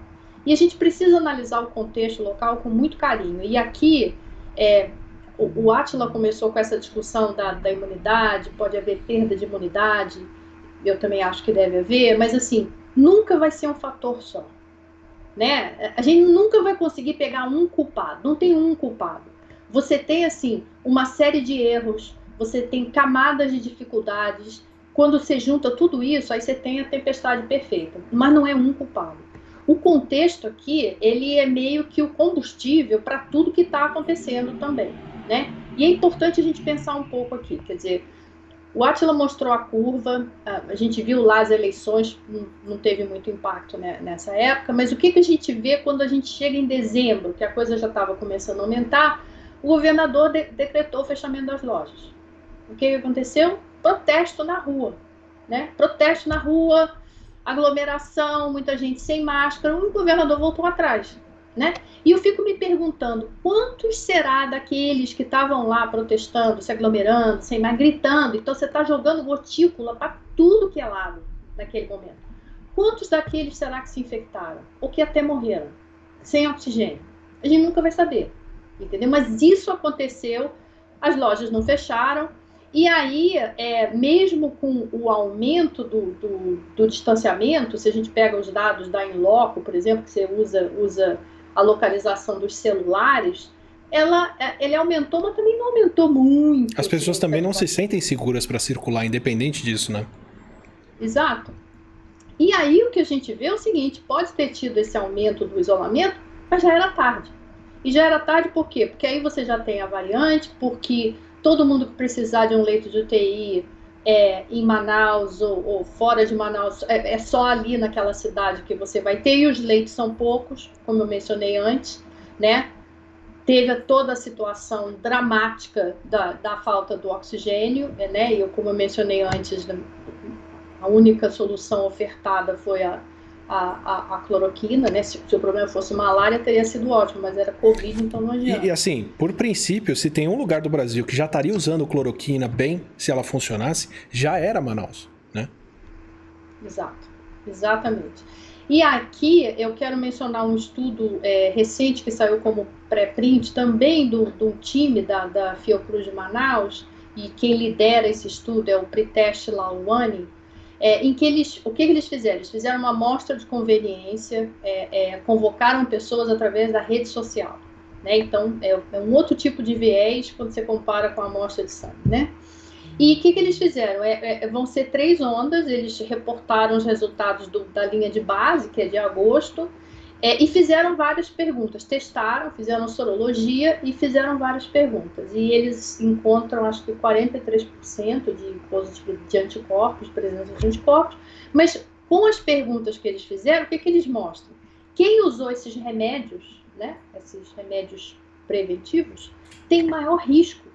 E a gente precisa analisar o contexto local com muito carinho. E aqui é, o, o Atila começou com essa discussão da, da imunidade, pode haver perda de imunidade, eu também acho que deve haver, mas assim, nunca vai ser um fator só. Né? A gente nunca vai conseguir pegar um culpado, não tem um culpado. Você tem assim uma série de erros, você tem camadas de dificuldades, quando você junta tudo isso, aí você tem a tempestade perfeita, mas não é um culpado. O contexto aqui, ele é meio que o combustível para tudo que está acontecendo também, né? E é importante a gente pensar um pouco aqui, quer dizer, o Atila mostrou a curva, a gente viu lá as eleições, não teve muito impacto né, nessa época, mas o que, que a gente vê quando a gente chega em dezembro, que a coisa já estava começando a aumentar, o governador de decretou o fechamento das lojas. O que, que aconteceu? Protesto na rua, né? Protesto na rua, aglomeração, muita gente sem máscara, o governador voltou atrás. Né? E eu fico me perguntando quantos será daqueles que estavam lá protestando, se aglomerando, sem mais, gritando. Então você está jogando gotícula para tudo que é lado naquele momento. Quantos daqueles será que se infectaram? Ou que até morreram? Sem oxigênio? A gente nunca vai saber. Entendeu? Mas isso aconteceu, as lojas não fecharam, e aí, é, mesmo com o aumento do, do, do, distanciamento, se a gente pega os dados da Inloco, por exemplo, que você usa, usa a localização dos celulares, ela, é, ele aumentou, mas também não aumentou muito. As pessoas assim, também não se sentem seguras para circular, independente disso, né? Exato. E aí o que a gente vê é o seguinte: pode ter tido esse aumento do isolamento, mas já era tarde. E já era tarde por quê? Porque aí você já tem a variante, porque todo mundo que precisar de um leito de UTI é, em Manaus ou, ou fora de Manaus, é, é, só ali naquela cidade que você vai ter, e os leitos são poucos, como eu mencionei antes, né? Teve toda a situação dramática da, da falta do oxigênio, né? E eu, como eu mencionei antes, a única solução ofertada foi a, a, a, a cloroquina, né? Se, se, o problema fosse malária, teria sido ótimo, mas era Covid, então não adianta. E, e, assim, por princípio, se tem um lugar do Brasil que já estaria usando cloroquina bem, se ela funcionasse, já era Manaus, né? Exato, exatamente. E aqui eu quero mencionar um estudo é, recente que saiu como pré-print também do, do time da, da Fiocruz de Manaus, e quem lidera esse estudo é o Pritesh Lalwani, é, em que eles, o que eles fizeram? Eles fizeram uma amostra de conveniência, é, é, convocaram pessoas através da rede social. Né? Então, é, é, um outro tipo de viés quando você compara com a amostra de sangue. Né? E o que, que eles fizeram? É, é, vão ser três ondas, eles reportaram os resultados do, da linha de base, que é de agosto, é, e fizeram várias perguntas, testaram, fizeram sorologia e fizeram várias perguntas. E eles encontram, acho que 43% de de anticorpos, presença de anticorpos. Mas com as perguntas que eles fizeram, o que, que eles mostram? Quem usou esses remédios, né, esses remédios preventivos, tem maior risco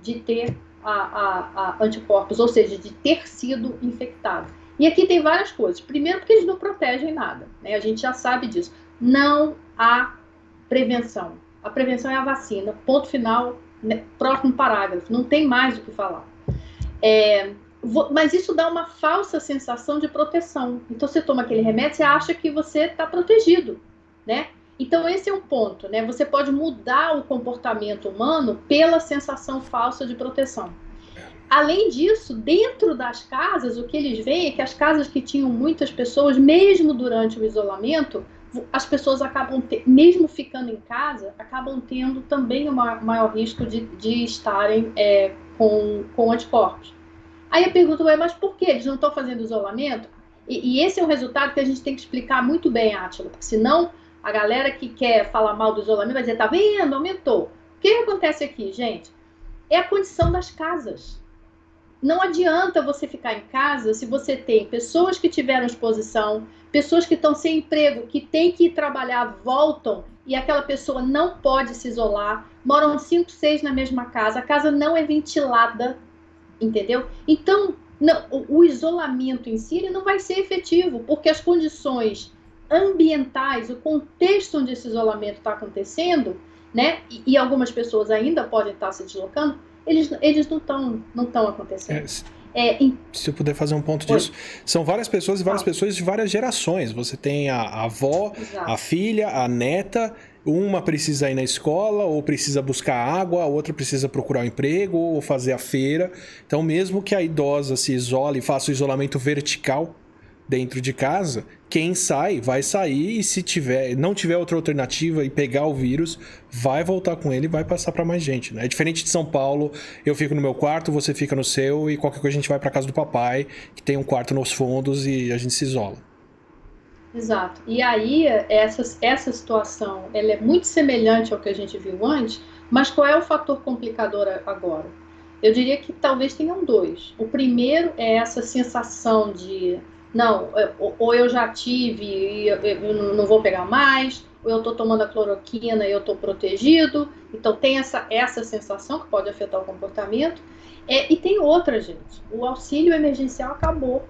de ter a, a, a anticorpos, ou seja, de ter sido infectado. E aqui tem várias coisas. Primeiro, porque eles não protegem nada. Né? A gente já sabe disso. Não há prevenção. A prevenção é a vacina. Ponto final, né? próximo parágrafo. Não tem mais o que falar. É, mas isso dá uma falsa sensação de proteção. Então, você toma aquele remédio, você acha que você está protegido, né? Então, esse é um ponto, né? Você pode mudar o comportamento humano pela sensação falsa de proteção. Além disso, dentro das casas, o que eles veem é que as casas que tinham muitas pessoas, mesmo durante o isolamento, as pessoas acabam, te, mesmo ficando em casa, acabam tendo também o maior, maior risco de, de estarem é, com, com anticorpos. Aí eu pergunto, ué, mas por que eles não estão fazendo isolamento? E, e, esse é um resultado que a gente tem que explicar muito bem, Átila, porque senão a galera que quer falar mal do isolamento vai dizer, tá vendo, aumentou. O que acontece aqui, gente? É a condição das casas não adianta você ficar em casa se você tem pessoas que tiveram exposição, pessoas que estão sem emprego, que têm que ir trabalhar, voltam e aquela pessoa não pode se isolar, moram cinco, seis na mesma casa, a casa não é ventilada, entendeu? Então, não, o, isolamento em si não vai ser efetivo, porque as condições ambientais, o contexto onde esse isolamento está acontecendo, né? E, e algumas pessoas ainda podem estar se deslocando, eles, eles não estão não tão acontecendo. É, é, em... Se eu puder fazer um ponto disso, são várias pessoas e várias pessoas de várias gerações. Você tem a, a avó, Exato. a filha, a neta. Uma precisa ir na escola, ou precisa buscar água, a outra precisa procurar um emprego, ou fazer a feira. Então, mesmo que a idosa se isole e faça o isolamento vertical, dentro de casa, quem sai vai sair e se tiver, não tiver outra alternativa e pegar o vírus, vai voltar com ele e vai passar para mais gente, né? É diferente de São Paulo, eu fico no meu quarto, você fica no seu e qualquer coisa a gente vai para casa do papai, que tem um quarto nos fundos e a gente se isola. Exato. E aí essa essa situação, ela é muito semelhante ao que a gente viu antes, mas qual é o fator complicador agora? Eu diria que talvez tenham dois. O primeiro é essa sensação de não, ou eu já tive e eu não vou pegar mais, ou eu estou tomando a cloroquina e eu estou protegido. Então tem essa, essa sensação que pode afetar o comportamento. É, e tem outra, gente. O auxílio emergencial acabou.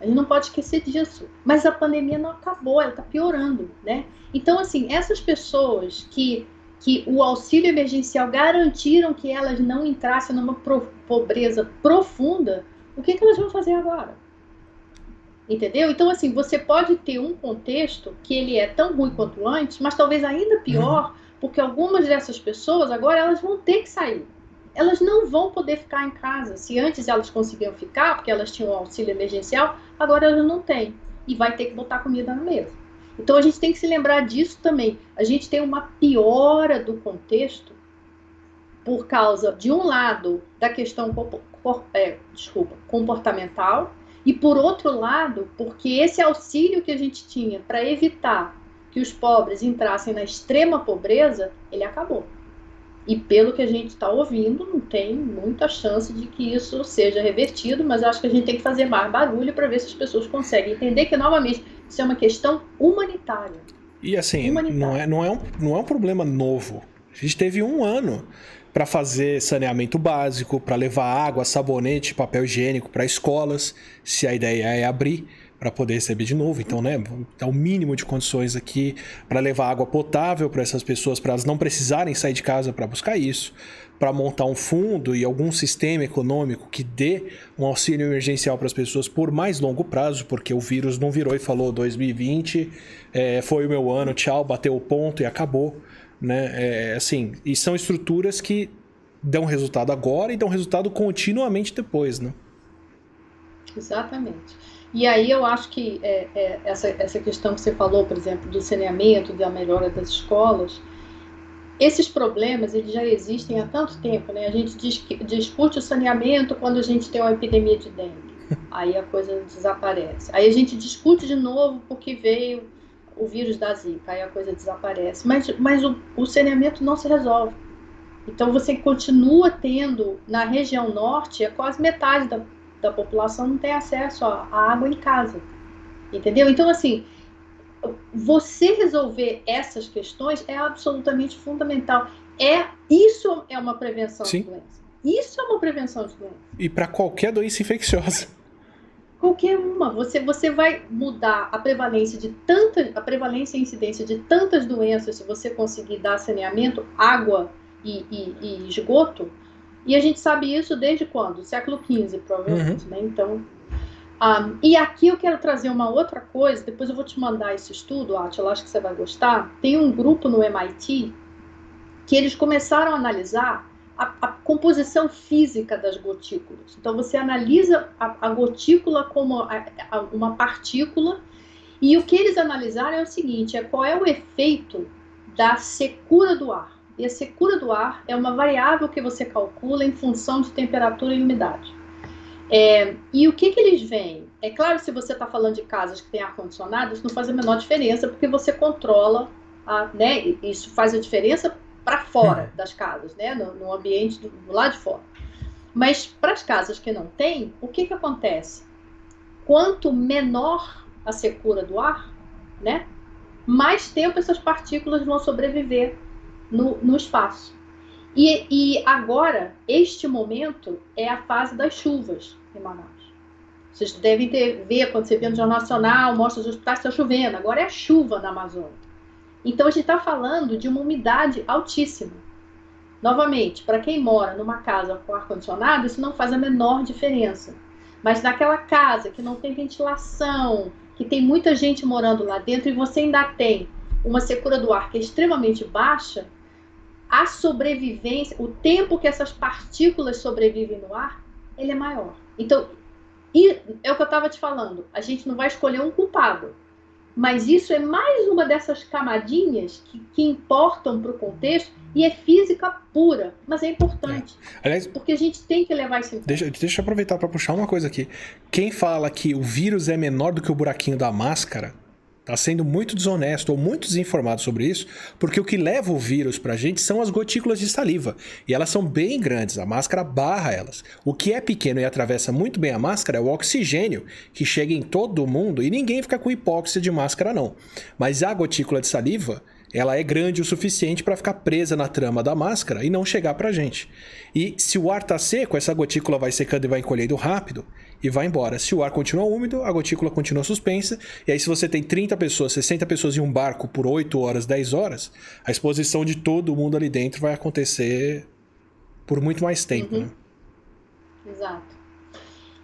A gente não pode esquecer disso. Mas a pandemia não acabou, ela está piorando, né? Então, assim, essas pessoas que, que o auxílio emergencial garantiram que elas não entrassem numa pobreza profunda, o que, que elas vão fazer agora? Entendeu? Então, assim, você pode ter um contexto que ele é tão ruim quanto antes, mas talvez ainda pior, porque algumas dessas pessoas agora elas vão ter que sair elas não vão poder ficar em casa. Se antes elas conseguiam ficar, porque elas tinham auxílio emergencial, agora elas não têm. E vai ter que botar comida na mesa. Então a gente tem que se lembrar disso também. A gente tem uma piora do contexto por causa, de um lado, da questão é, desculpa, comportamental, e por outro lado, porque esse auxílio que a gente tinha para evitar que os pobres entrassem na extrema pobreza, ele acabou. E pelo que a gente está ouvindo, não tem muita chance de que isso seja revertido, mas acho que a gente tem que fazer mais barulho para ver se as pessoas conseguem entender que, novamente, isso é uma questão humanitária. E assim, não é, não, é um, não é um problema novo. A gente teve um ano para fazer saneamento básico, para levar água, sabonete, papel higiênico para escolas, se a ideia é abrir para poder receber de novo. Então, né, dá o mínimo de condições aqui para levar água potável para essas pessoas, para elas não precisarem sair de casa para buscar isso, para montar um fundo e algum sistema econômico que dê um auxílio emergencial para as pessoas por mais longo prazo, porque o vírus não virou e falou 2020 é, foi o meu ano, tchau, bateu o ponto e acabou. Né? É, assim, e são estruturas que dão resultado agora e dão resultado continuamente depois, né? Exatamente. E aí eu acho que é, é, essa, essa questão que você falou, por exemplo, do saneamento, da melhora das escolas, esses problemas eles já existem há tanto tempo, né? A gente diz, discute o saneamento quando a gente tem uma epidemia de dengue, aí a coisa desaparece. Aí a gente discute de novo porque veio o vírus da Zika, aí a coisa desaparece. Mas, mas o, o saneamento não se resolve. Então você continua tendo na região norte é quase metade da da população não tem acesso à água em casa. Entendeu? Então, assim, você resolver essas questões é absolutamente fundamental. É Isso é uma prevenção Sim. de doença. Isso é uma prevenção de doença. E para qualquer doença infecciosa. Qualquer uma. Você, você vai mudar a prevalência de tanta, a prevalência e incidência de tantas doenças se você conseguir dar saneamento, água e, e, e esgoto e a gente sabe isso desde quando? Século XV, provavelmente, uhum. né? Então, um, e aqui eu quero trazer uma outra coisa, depois eu vou te mandar esse estudo, Atila, acho que você vai gostar. Tem um grupo no MIT que eles começaram a analisar a, a composição física das gotículas. Então, você analisa a, a gotícula como a, uma partícula, e o que eles analisaram é o seguinte: é qual é o efeito da secura do ar. E a secura do ar é uma variável que você calcula em função de temperatura e umidade. É, e o que, que eles veem? É claro, se você está falando de casas que têm ar-condicionado, isso não faz a menor diferença, porque você controla, a, né? Isso faz a diferença para fora das casas, né? No, no ambiente do, do lado de fora. Mas para as casas que não têm, o que, que acontece? Quanto menor a secura do ar, né? Mais tempo essas partículas vão sobreviver no, no espaço. E, e agora, este momento é a fase das chuvas em Manaus. Vocês devem ter ver quando você vê no Jornal Nacional, mostra os hospitais está chovendo. Agora é chuva na Amazônia. Então a gente está falando de uma umidade altíssima. Novamente, para quem mora numa casa com ar-condicionado, isso não faz a menor diferença. Mas naquela casa que não tem ventilação, que tem muita gente morando lá dentro e você ainda tem uma secura do ar que é extremamente baixa, a sobrevivência, o tempo que essas partículas sobrevivem no ar, ele é maior. Então, é o que eu estava te falando, a gente não vai escolher um culpado, mas isso é mais uma dessas camadinhas que, que importam para o contexto e é física pura, mas é importante. É. Aliás, porque a gente tem que levar isso em conta. Deixa, deixa eu aproveitar para puxar uma coisa aqui. Quem fala que o vírus é menor do que o buraquinho da máscara Está sendo muito desonesto ou muito desinformado sobre isso, porque o que leva o vírus para a gente são as gotículas de saliva. E elas são bem grandes, a máscara barra elas. O que é pequeno e atravessa muito bem a máscara é o oxigênio, que chega em todo mundo e ninguém fica com hipóxia de máscara, não. Mas a gotícula de saliva, ela é grande o suficiente para ficar presa na trama da máscara e não chegar para a gente. E se o ar está seco, essa gotícula vai secando e vai encolhendo rápido e vai embora. Se o ar continua úmido, a gotícula continua suspensa. E aí, se você tem 30 pessoas, 60 pessoas em um barco por 8 horas, 10 horas, a exposição de todo mundo ali dentro vai acontecer por muito mais tempo. Uhum. Né? Exato.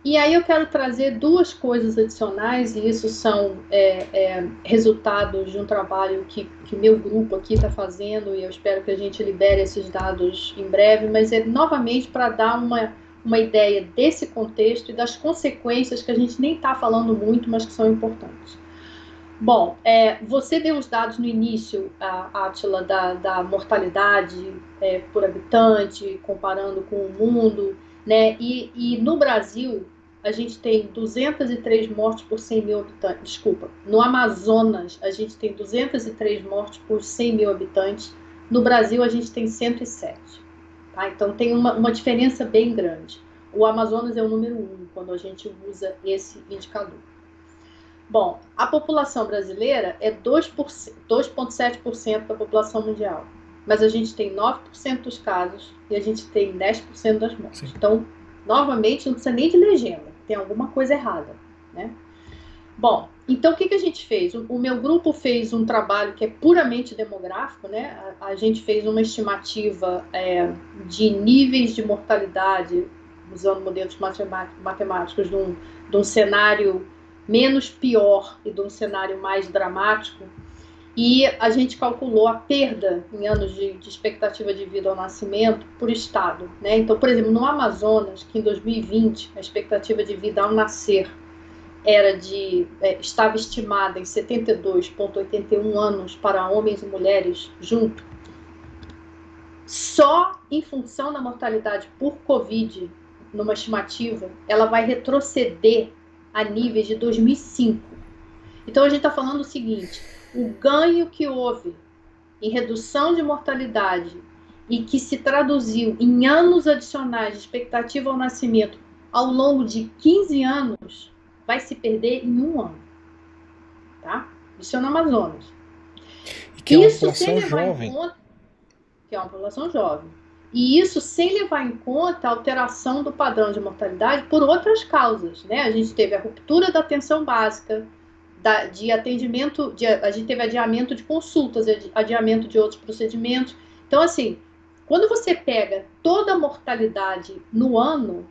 E aí eu quero trazer duas coisas adicionais, e isso são é, é, resultados de um trabalho que, que meu grupo aqui está fazendo, e eu espero que a gente libere esses dados em breve, mas é novamente para dar uma, uma ideia desse contexto e das consequências que a gente nem está falando muito, mas que são importantes. Bom, é, você deu os dados no início, Atila, da, da mortalidade é, por habitante, comparando com o mundo, né? E, e no Brasil, a gente tem 203 mortes por 100 mil habitantes. Desculpa, no Amazonas, a gente tem 203 mortes por 100 mil habitantes. No Brasil, a gente tem 107. Tá? Então, tem uma, uma diferença bem grande. O Amazonas é o número um quando a gente usa esse indicador. Bom, a população brasileira é 2,7% da população mundial. Mas a gente tem 9% dos casos e a gente tem 10% das mortes. Sim. Então, novamente, não precisa nem de legenda tem alguma coisa errada, né? Bom, então o que, que a gente fez? O, o, meu grupo fez um trabalho que é puramente demográfico, né? A, a gente fez uma estimativa é, de níveis de mortalidade, usando modelos matemáticos, de um, de um cenário menos pior e de um cenário mais dramático e a gente calculou a perda em anos de, de, expectativa de vida ao nascimento por estado. Né? Então, por exemplo, no Amazonas, que em 2020 a expectativa de vida ao nascer era de é, estava estimada em 72,81 anos para homens e mulheres junto, só em função da mortalidade por Covid, numa estimativa, ela vai retroceder a níveis de 2005. Então a gente está falando o seguinte o ganho que houve em redução de mortalidade e que se traduziu em anos adicionais de expectativa ao nascimento ao longo de 15 anos, vai se perder em um ano. Tá? Isso é no Amazonas. E que é uma população jovem. Conta, que é uma população jovem. E isso sem levar em conta a alteração do padrão de mortalidade por outras causas. Né? A gente teve a ruptura da atenção básica, da, de atendimento, de, a gente teve adiamento de consultas, adiamento de outros procedimentos. Então, assim, quando você pega toda a mortalidade no ano,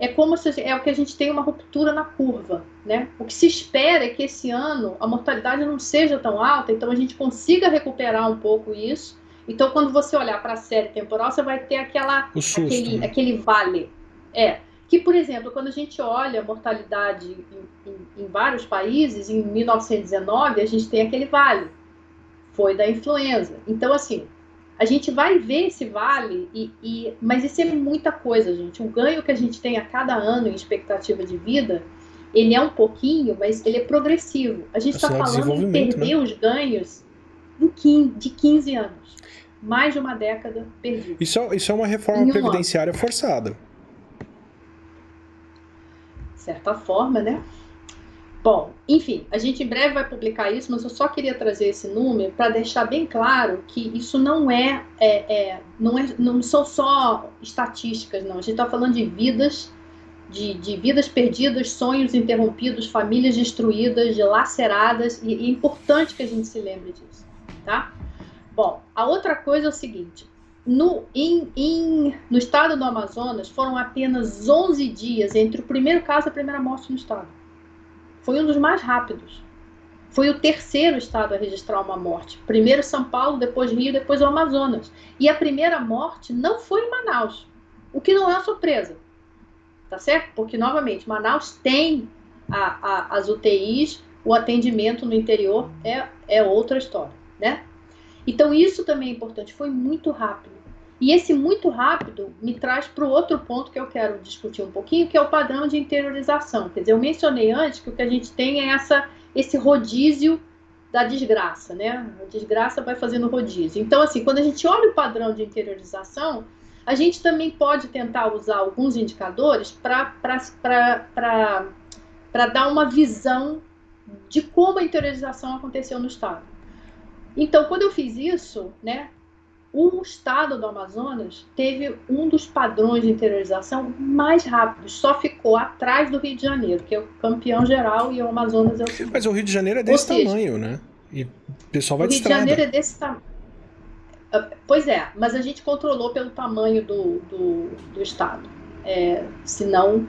é como se é o que a gente tem uma ruptura na curva, né? O que se espera é que esse ano a mortalidade não seja tão alta, então a gente consiga recuperar um pouco isso. Então, quando você olhar para a série temporal, você vai ter aquela susto, aquele, né? aquele vale. É, que, por exemplo, quando a gente olha a mortalidade em, em, em, vários países, em 1919, a gente tem aquele vale, foi da influenza. Então, assim, a gente vai ver esse vale, e, e, mas isso é muita coisa, gente. O ganho que a gente tem a cada ano em expectativa de vida, ele é um pouquinho, mas ele é progressivo. A gente está falando em perder né? os ganhos de 15 anos. Mais de uma década perdida. Isso, é, isso é uma reforma previdenciária ano. forçada certa forma, né? Bom, enfim, a gente em breve vai publicar isso, mas eu só queria trazer esse número para deixar bem claro que isso não é, é, é, não é, não são só estatísticas, não. A gente está falando de vidas, de, de, vidas perdidas, sonhos interrompidos, famílias destruídas, dilaceradas, e, é importante que a gente se lembre disso, tá? Bom, a outra coisa é o seguinte: no, no estado do Amazonas, foram apenas 11 dias entre o primeiro caso e a primeira morte no estado. Foi um dos mais rápidos. Foi o terceiro estado a registrar uma morte. Primeiro São Paulo, depois Rio, depois o Amazonas. E a primeira morte não foi em Manaus, o que não é uma surpresa. Tá certo? Porque, novamente, Manaus tem a, a, as UTIs, o atendimento no interior é, é outra história, né? Então, isso também é importante, foi muito rápido. E esse muito rápido me traz para o outro ponto que eu quero discutir um pouquinho, que é o padrão de interiorização. Quer dizer, eu mencionei antes que o que a gente tem é essa, esse rodízio da desgraça, né? A desgraça vai fazendo rodízio. Então, assim, quando a gente olha o padrão de interiorização, a gente também pode tentar usar alguns indicadores para dar uma visão de como a interiorização aconteceu no Estado. Então, quando eu fiz isso, né, o estado do Amazonas teve um dos padrões de interiorização mais rápidos, só ficou atrás do Rio de Janeiro, que é o campeão geral e o Amazonas é o segundo. Mas o Rio de Janeiro é desse seja, tamanho, né? E o pessoal vai O Rio de, de Janeiro é desse tamanho. Pois é, mas a gente controlou pelo tamanho do, do, do estado. É, senão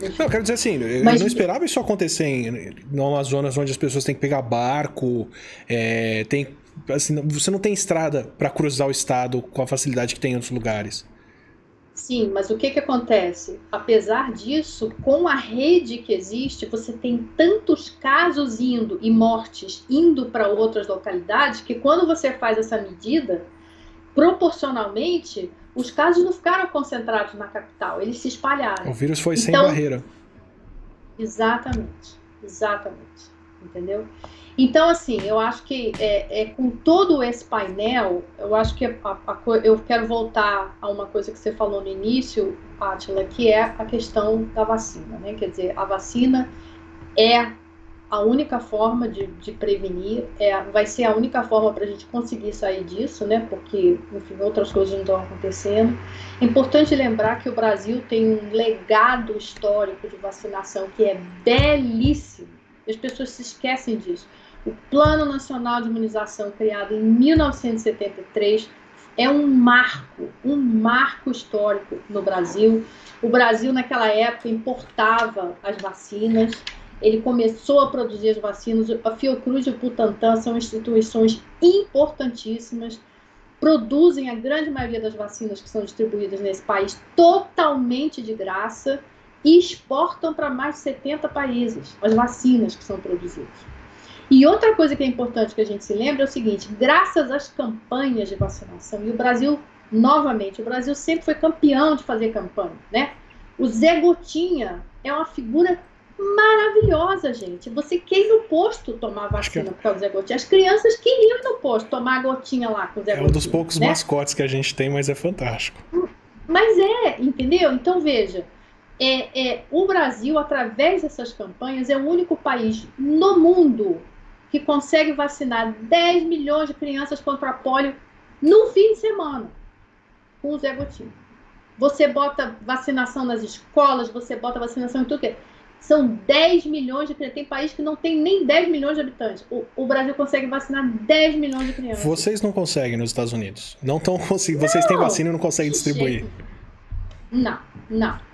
não, eu quero dizer assim, eu Mas... não esperava isso acontecer em, em Amazonas, onde as pessoas têm que pegar barco, é, tem, assim, você não tem estrada para cruzar o estado com a facilidade que tem em outros lugares. Sim, mas o que, que acontece? Apesar disso, com a rede que existe, você tem tantos casos indo e mortes indo para outras localidades que quando você faz essa medida, proporcionalmente, os casos não ficaram concentrados na capital, eles se espalharam. O vírus foi então, sem barreira. Exatamente, exatamente, entendeu? Então, assim, eu acho que é, é com todo esse painel, eu acho que a, a, eu quero voltar a uma coisa que você falou no início, Atila, que é a questão da vacina, né? Quer dizer, a vacina é a única forma de, de prevenir, é, vai ser a única forma para a gente conseguir sair disso, né? Porque, enfim, outras coisas não estão acontecendo. É importante lembrar que o Brasil tem um legado histórico de vacinação que é belíssimo. As pessoas se esquecem disso. O Plano Nacional de Imunização, criado em 1973, é um marco, um marco histórico no Brasil. O Brasil, naquela época, importava as vacinas ele começou a produzir as vacinas. A Fiocruz e o Butantan são instituições importantíssimas, produzem a grande maioria das vacinas que são distribuídas nesse país totalmente de graça e exportam para mais de 70 países as vacinas que são produzidas. E outra coisa que é importante que a gente se lembre é o seguinte: graças às campanhas de vacinação, e o Brasil, novamente, o Brasil sempre foi campeão de fazer campanha, né? O Zé Gotinha é uma figura maravilhosa, gente. Você quer ir no posto tomar vacina que... por causa do Zé Gotinha. As crianças queriam ir no posto tomar a gotinha lá com o Zé Gotinha. É um dos poucos né? mascotes que a gente tem, mas é fantástico. Mas é, entendeu? Então veja, é, é, o Brasil, através dessas campanhas, é o único país no mundo que consegue vacinar 10 milhões de crianças contra a polio no fim de semana com o Zé Gotinha. Você bota vacinação nas escolas, você bota vacinação em tudo que é. São 10 milhões de crianças. Tem país que não tem nem 10 milhões de habitantes. O, o, Brasil consegue vacinar 10 milhões de crianças. Vocês não conseguem nos Estados Unidos. Não estão conseguindo. Vocês têm vacina e não conseguem distribuir. Não, não.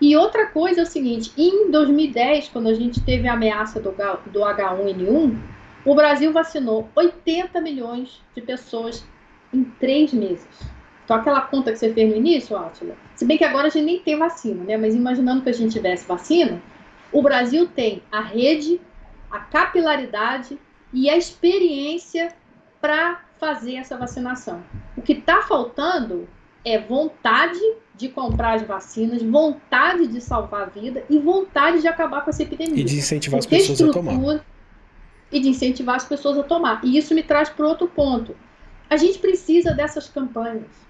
E outra coisa é o seguinte: em 2010, quando a gente teve a ameaça do, do H1N1, o Brasil vacinou 80 milhões de pessoas em três meses. Então, aquela conta que você fez no início, Átila, se bem que agora a gente nem tem vacina, né? Mas imaginando que a gente tivesse vacina, o Brasil tem a rede, a capilaridade e a experiência para fazer essa vacinação. O que está faltando é vontade de comprar as vacinas, vontade de salvar a vida e vontade de acabar com essa epidemia. E de incentivar as pessoas a tomar. E de incentivar as pessoas a tomar. E isso me traz para outro ponto. A gente precisa dessas campanhas.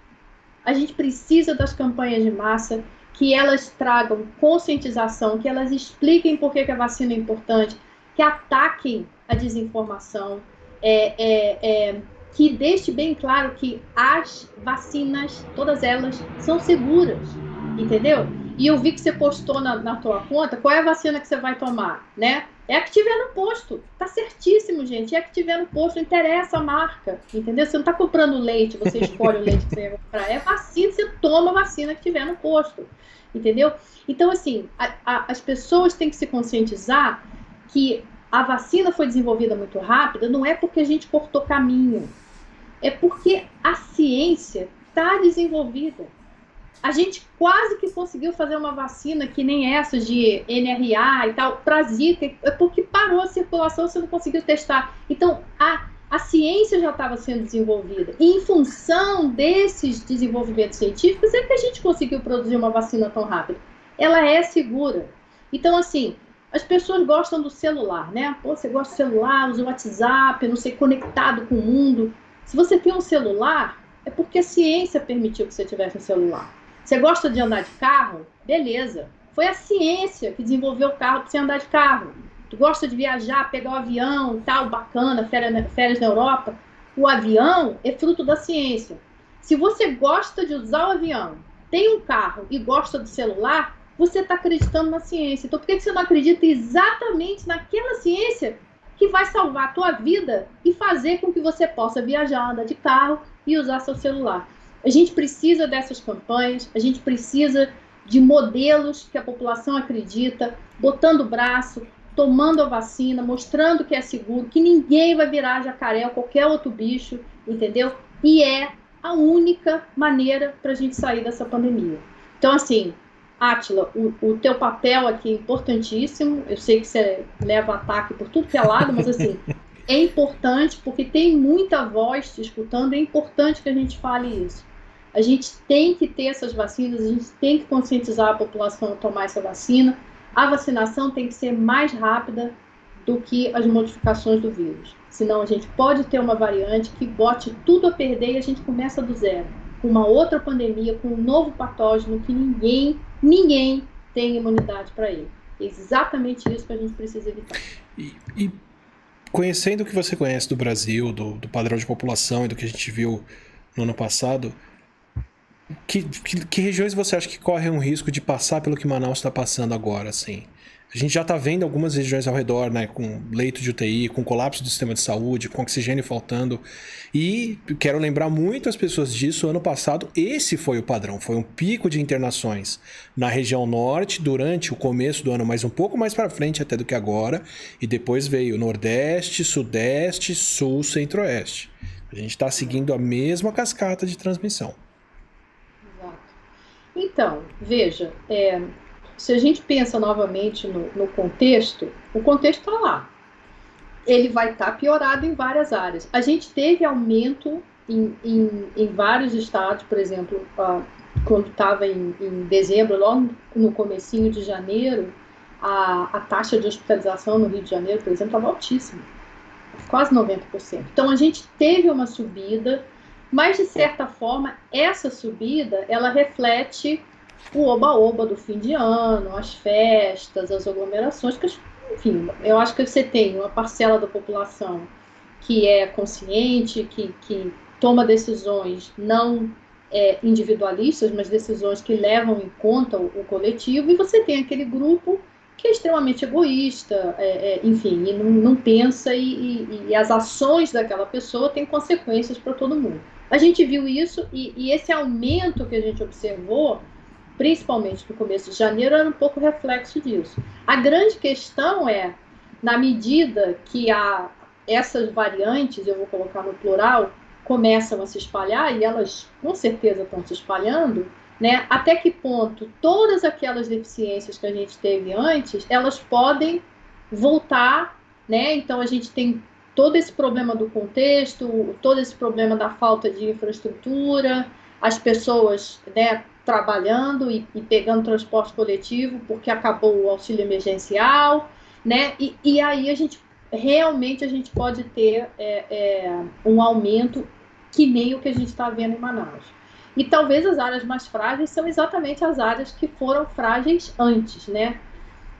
A gente precisa das campanhas de massa que elas tragam conscientização, que elas expliquem por que, que a vacina é importante, que ataquem a desinformação, é, é, é, que deixe bem claro que as vacinas, todas elas, são seguras, entendeu? E eu vi que você postou na, na tua conta qual é a vacina que você vai tomar, né? É a que tiver no posto. Tá certíssimo, gente. É a que tiver no posto, interessa a marca. Entendeu? Você não tá comprando leite, você escolhe o leite que você vai comprar. É vacina, você toma a vacina que tiver no posto. Entendeu? Então, assim, a, a, as pessoas têm que se conscientizar que a vacina foi desenvolvida muito rápida, não é porque a gente cortou caminho. É porque a ciência está desenvolvida a gente quase que conseguiu fazer uma vacina que nem essa de NRA e tal, para Zika, é porque parou a circulação, você não conseguiu testar. Então, a, a ciência já estava sendo desenvolvida. E em função desses desenvolvimentos científicos é que a gente conseguiu produzir uma vacina tão rápida. Ela é segura. Então, assim, as pessoas gostam do celular, né? Pô, você gosta do celular, usa o WhatsApp, não sei, conectado com o mundo. Se você tem um celular, é porque a ciência permitiu que você tivesse um celular. Você gosta de andar de carro? Beleza. Foi a ciência que desenvolveu o carro para você andar de carro. Tu gosta de viajar, pegar o avião, tal, bacana, férias, férias na Europa? O avião é fruto da ciência. Se você gosta de usar o avião, tem um carro e gosta do celular, você está acreditando na ciência. Então, por que você não acredita exatamente naquela ciência que vai salvar a tua vida e fazer com que você possa viajar, andar de carro e usar seu celular? A gente precisa dessas campanhas, a gente precisa de modelos que a população acredita, botando o braço, tomando a vacina, mostrando que é seguro, que ninguém vai virar jacaré ou qualquer outro bicho, entendeu? E é a única maneira para a gente sair dessa pandemia. Então, assim, Átila, o, o, teu papel aqui é importantíssimo. Eu sei que você leva ataque por tudo que é lado, mas assim, é importante porque tem muita voz te escutando, é importante que a gente fale isso. A gente tem que ter essas vacinas, a gente tem que conscientizar a população a tomar essa vacina. A vacinação tem que ser mais rápida do que as modificações do vírus. Senão a gente pode ter uma variante que bote tudo a perder e a gente começa do zero. Com uma outra pandemia, com um novo patógeno que ninguém, ninguém tem imunidade para ele. É exatamente isso que a gente precisa evitar. E, e conhecendo o que você conhece do Brasil, do, do padrão de população e do que a gente viu no ano passado, que, que, que, regiões você acha que correm um risco de passar pelo que Manaus está passando agora, assim? A gente já está vendo algumas regiões ao redor, né, com leito de UTI, com colapso do sistema de saúde, com oxigênio faltando. E quero lembrar muito as pessoas disso. Ano passado, esse foi o padrão. Foi um pico de internações na região norte durante o começo do ano, mas um pouco mais para frente até do que agora. E depois veio Nordeste, Sudeste, Sul, Centro-Oeste. A gente está seguindo a mesma cascata de transmissão. Então, veja, é, se a gente pensa novamente no, no contexto, o contexto está lá. Ele vai estar tá piorado em várias áreas. A gente teve aumento em, em, em vários estados, por exemplo, quando estava em, em, dezembro, logo no comecinho de janeiro, a, a taxa de hospitalização no Rio de Janeiro, por exemplo, estava altíssima, quase 90%. Então a gente teve uma subida mas, de certa forma, essa subida, ela reflete o oba-oba do fim de ano, as festas, as aglomerações, que, enfim, eu acho que você tem uma parcela da população que é consciente, que, que toma decisões não é, individualistas, mas decisões que levam em conta o, o, coletivo, e você tem aquele grupo que é extremamente egoísta, é, é, enfim, e não, não pensa, e, e, e as ações daquela pessoa têm consequências para todo mundo. A gente viu isso e, e, esse aumento que a gente observou, principalmente no começo de janeiro, era um pouco reflexo disso. A grande questão é, na medida que a, essas variantes, eu vou colocar no plural, começam a se espalhar, e elas com certeza estão se espalhando, né? Até que ponto todas aquelas deficiências que a gente teve antes, elas podem voltar, né? Então a gente tem todo esse problema do contexto, todo esse problema da falta de infraestrutura, as pessoas né, trabalhando e, e, pegando transporte coletivo porque acabou o auxílio emergencial, né? E, e aí a gente realmente a gente pode ter é, é, um aumento que nem o que a gente está vendo em Manaus. E talvez as áreas mais frágeis são exatamente as áreas que foram frágeis antes, né?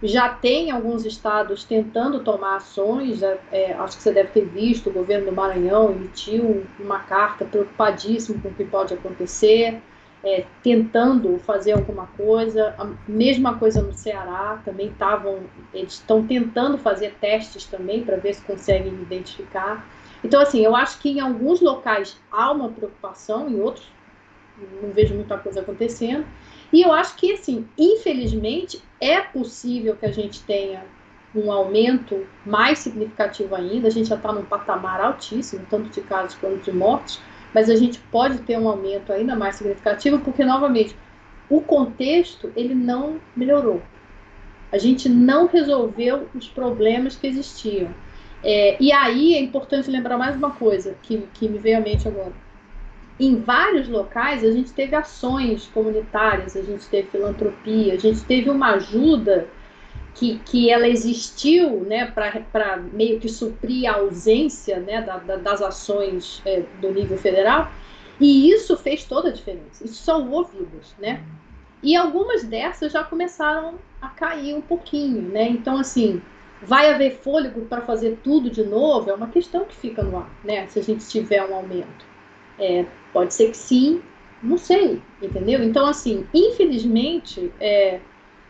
Já tem alguns estados tentando tomar ações, é, é, acho que você deve ter visto, o governo do Maranhão emitiu uma carta preocupadíssimo com o que pode acontecer, é, tentando fazer alguma coisa. A mesma coisa no Ceará, também estavam, eles estão tentando fazer testes também para ver se conseguem identificar. Então, assim, eu acho que em alguns locais há uma preocupação, em outros não vejo muita coisa acontecendo. E eu acho que, assim, infelizmente, é possível que a gente tenha um aumento mais significativo ainda. A gente já está num patamar altíssimo, tanto de casos quanto de mortes, mas a gente pode ter um aumento ainda mais significativo, porque, novamente, o contexto ele não melhorou. A gente não resolveu os problemas que existiam. É, e aí é importante lembrar mais uma coisa que, que me veio à mente agora em vários locais a gente teve ações comunitárias, a gente teve filantropia, a gente teve uma ajuda que, que ela existiu né, para meio que suprir a ausência né, da, da, das ações é, do nível federal, e isso fez toda a diferença, isso salvou vidas, né? E algumas dessas já começaram a cair um pouquinho, né? Então, assim, vai haver fôlego para fazer tudo de novo? É uma questão que fica no ar, né? Se a gente tiver um aumento. É, pode ser que sim, não sei, entendeu? Então, assim, infelizmente, é,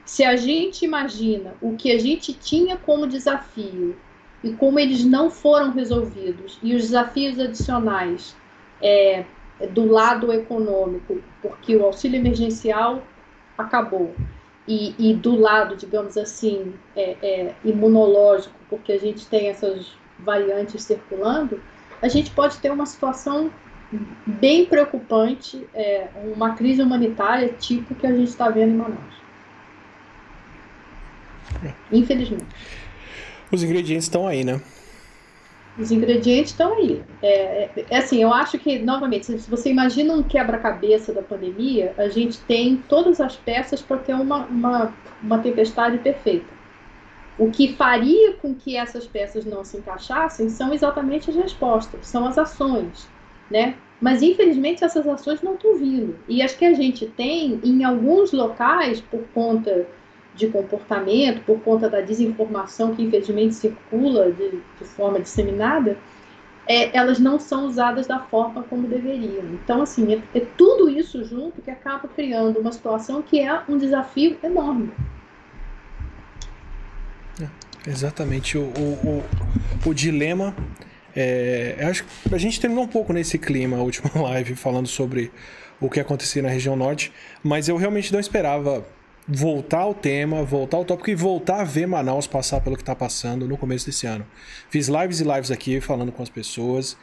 se a gente imagina o que a gente tinha como desafio e como eles não foram resolvidos e os desafios adicionais é, do lado econômico, porque o auxílio emergencial acabou, e, e do lado, digamos assim, é, é, imunológico, porque a gente tem essas variantes circulando, a gente pode ter uma situação bem preocupante, é, uma crise humanitária tipo que a gente está vendo em Manaus. Infelizmente. Os ingredientes estão aí, né? Os ingredientes estão aí. É, é, é, assim, eu acho que, novamente, se você imagina um quebra-cabeça da pandemia, a gente tem todas as peças para ter uma, uma, uma tempestade perfeita. O que faria com que essas peças não se encaixassem são exatamente as respostas, são as ações, né? Mas infelizmente essas ações não estão vindo. E as que a gente tem em alguns locais, por conta de comportamento, por conta da desinformação que infelizmente circula de, de forma disseminada, é, elas não são usadas da forma como deveriam. Então, assim, é, é, tudo isso junto que acaba criando uma situação que é um desafio enorme. É, exatamente. O, o, o, o dilema. É, acho que a gente terminou um pouco nesse clima a última live falando sobre o que acontecia na região norte, mas eu realmente não esperava voltar ao tema, voltar ao tópico e voltar a ver Manaus passar pelo que está passando no começo desse ano. Fiz lives e lives aqui falando com as pessoas.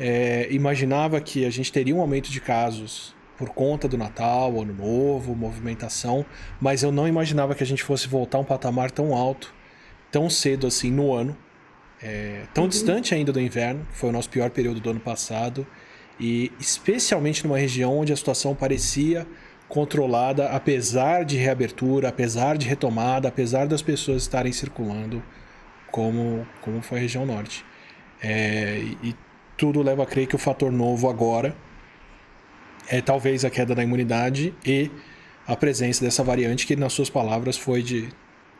É, imaginava que a gente teria um aumento de casos por conta do Natal, Ano Novo, movimentação, mas eu não imaginava que a gente fosse voltar a um patamar tão alto, tão cedo assim no ano, é, tão uhum. distante ainda do inverno, que foi o nosso pior período do ano passado, e especialmente numa região onde a situação parecia controlada, apesar de reabertura, apesar de retomada, apesar das pessoas estarem circulando, como, como foi a região norte. É, e tudo leva a crer que o fator novo agora é talvez a queda da imunidade e a presença dessa variante que, nas suas palavras, foi de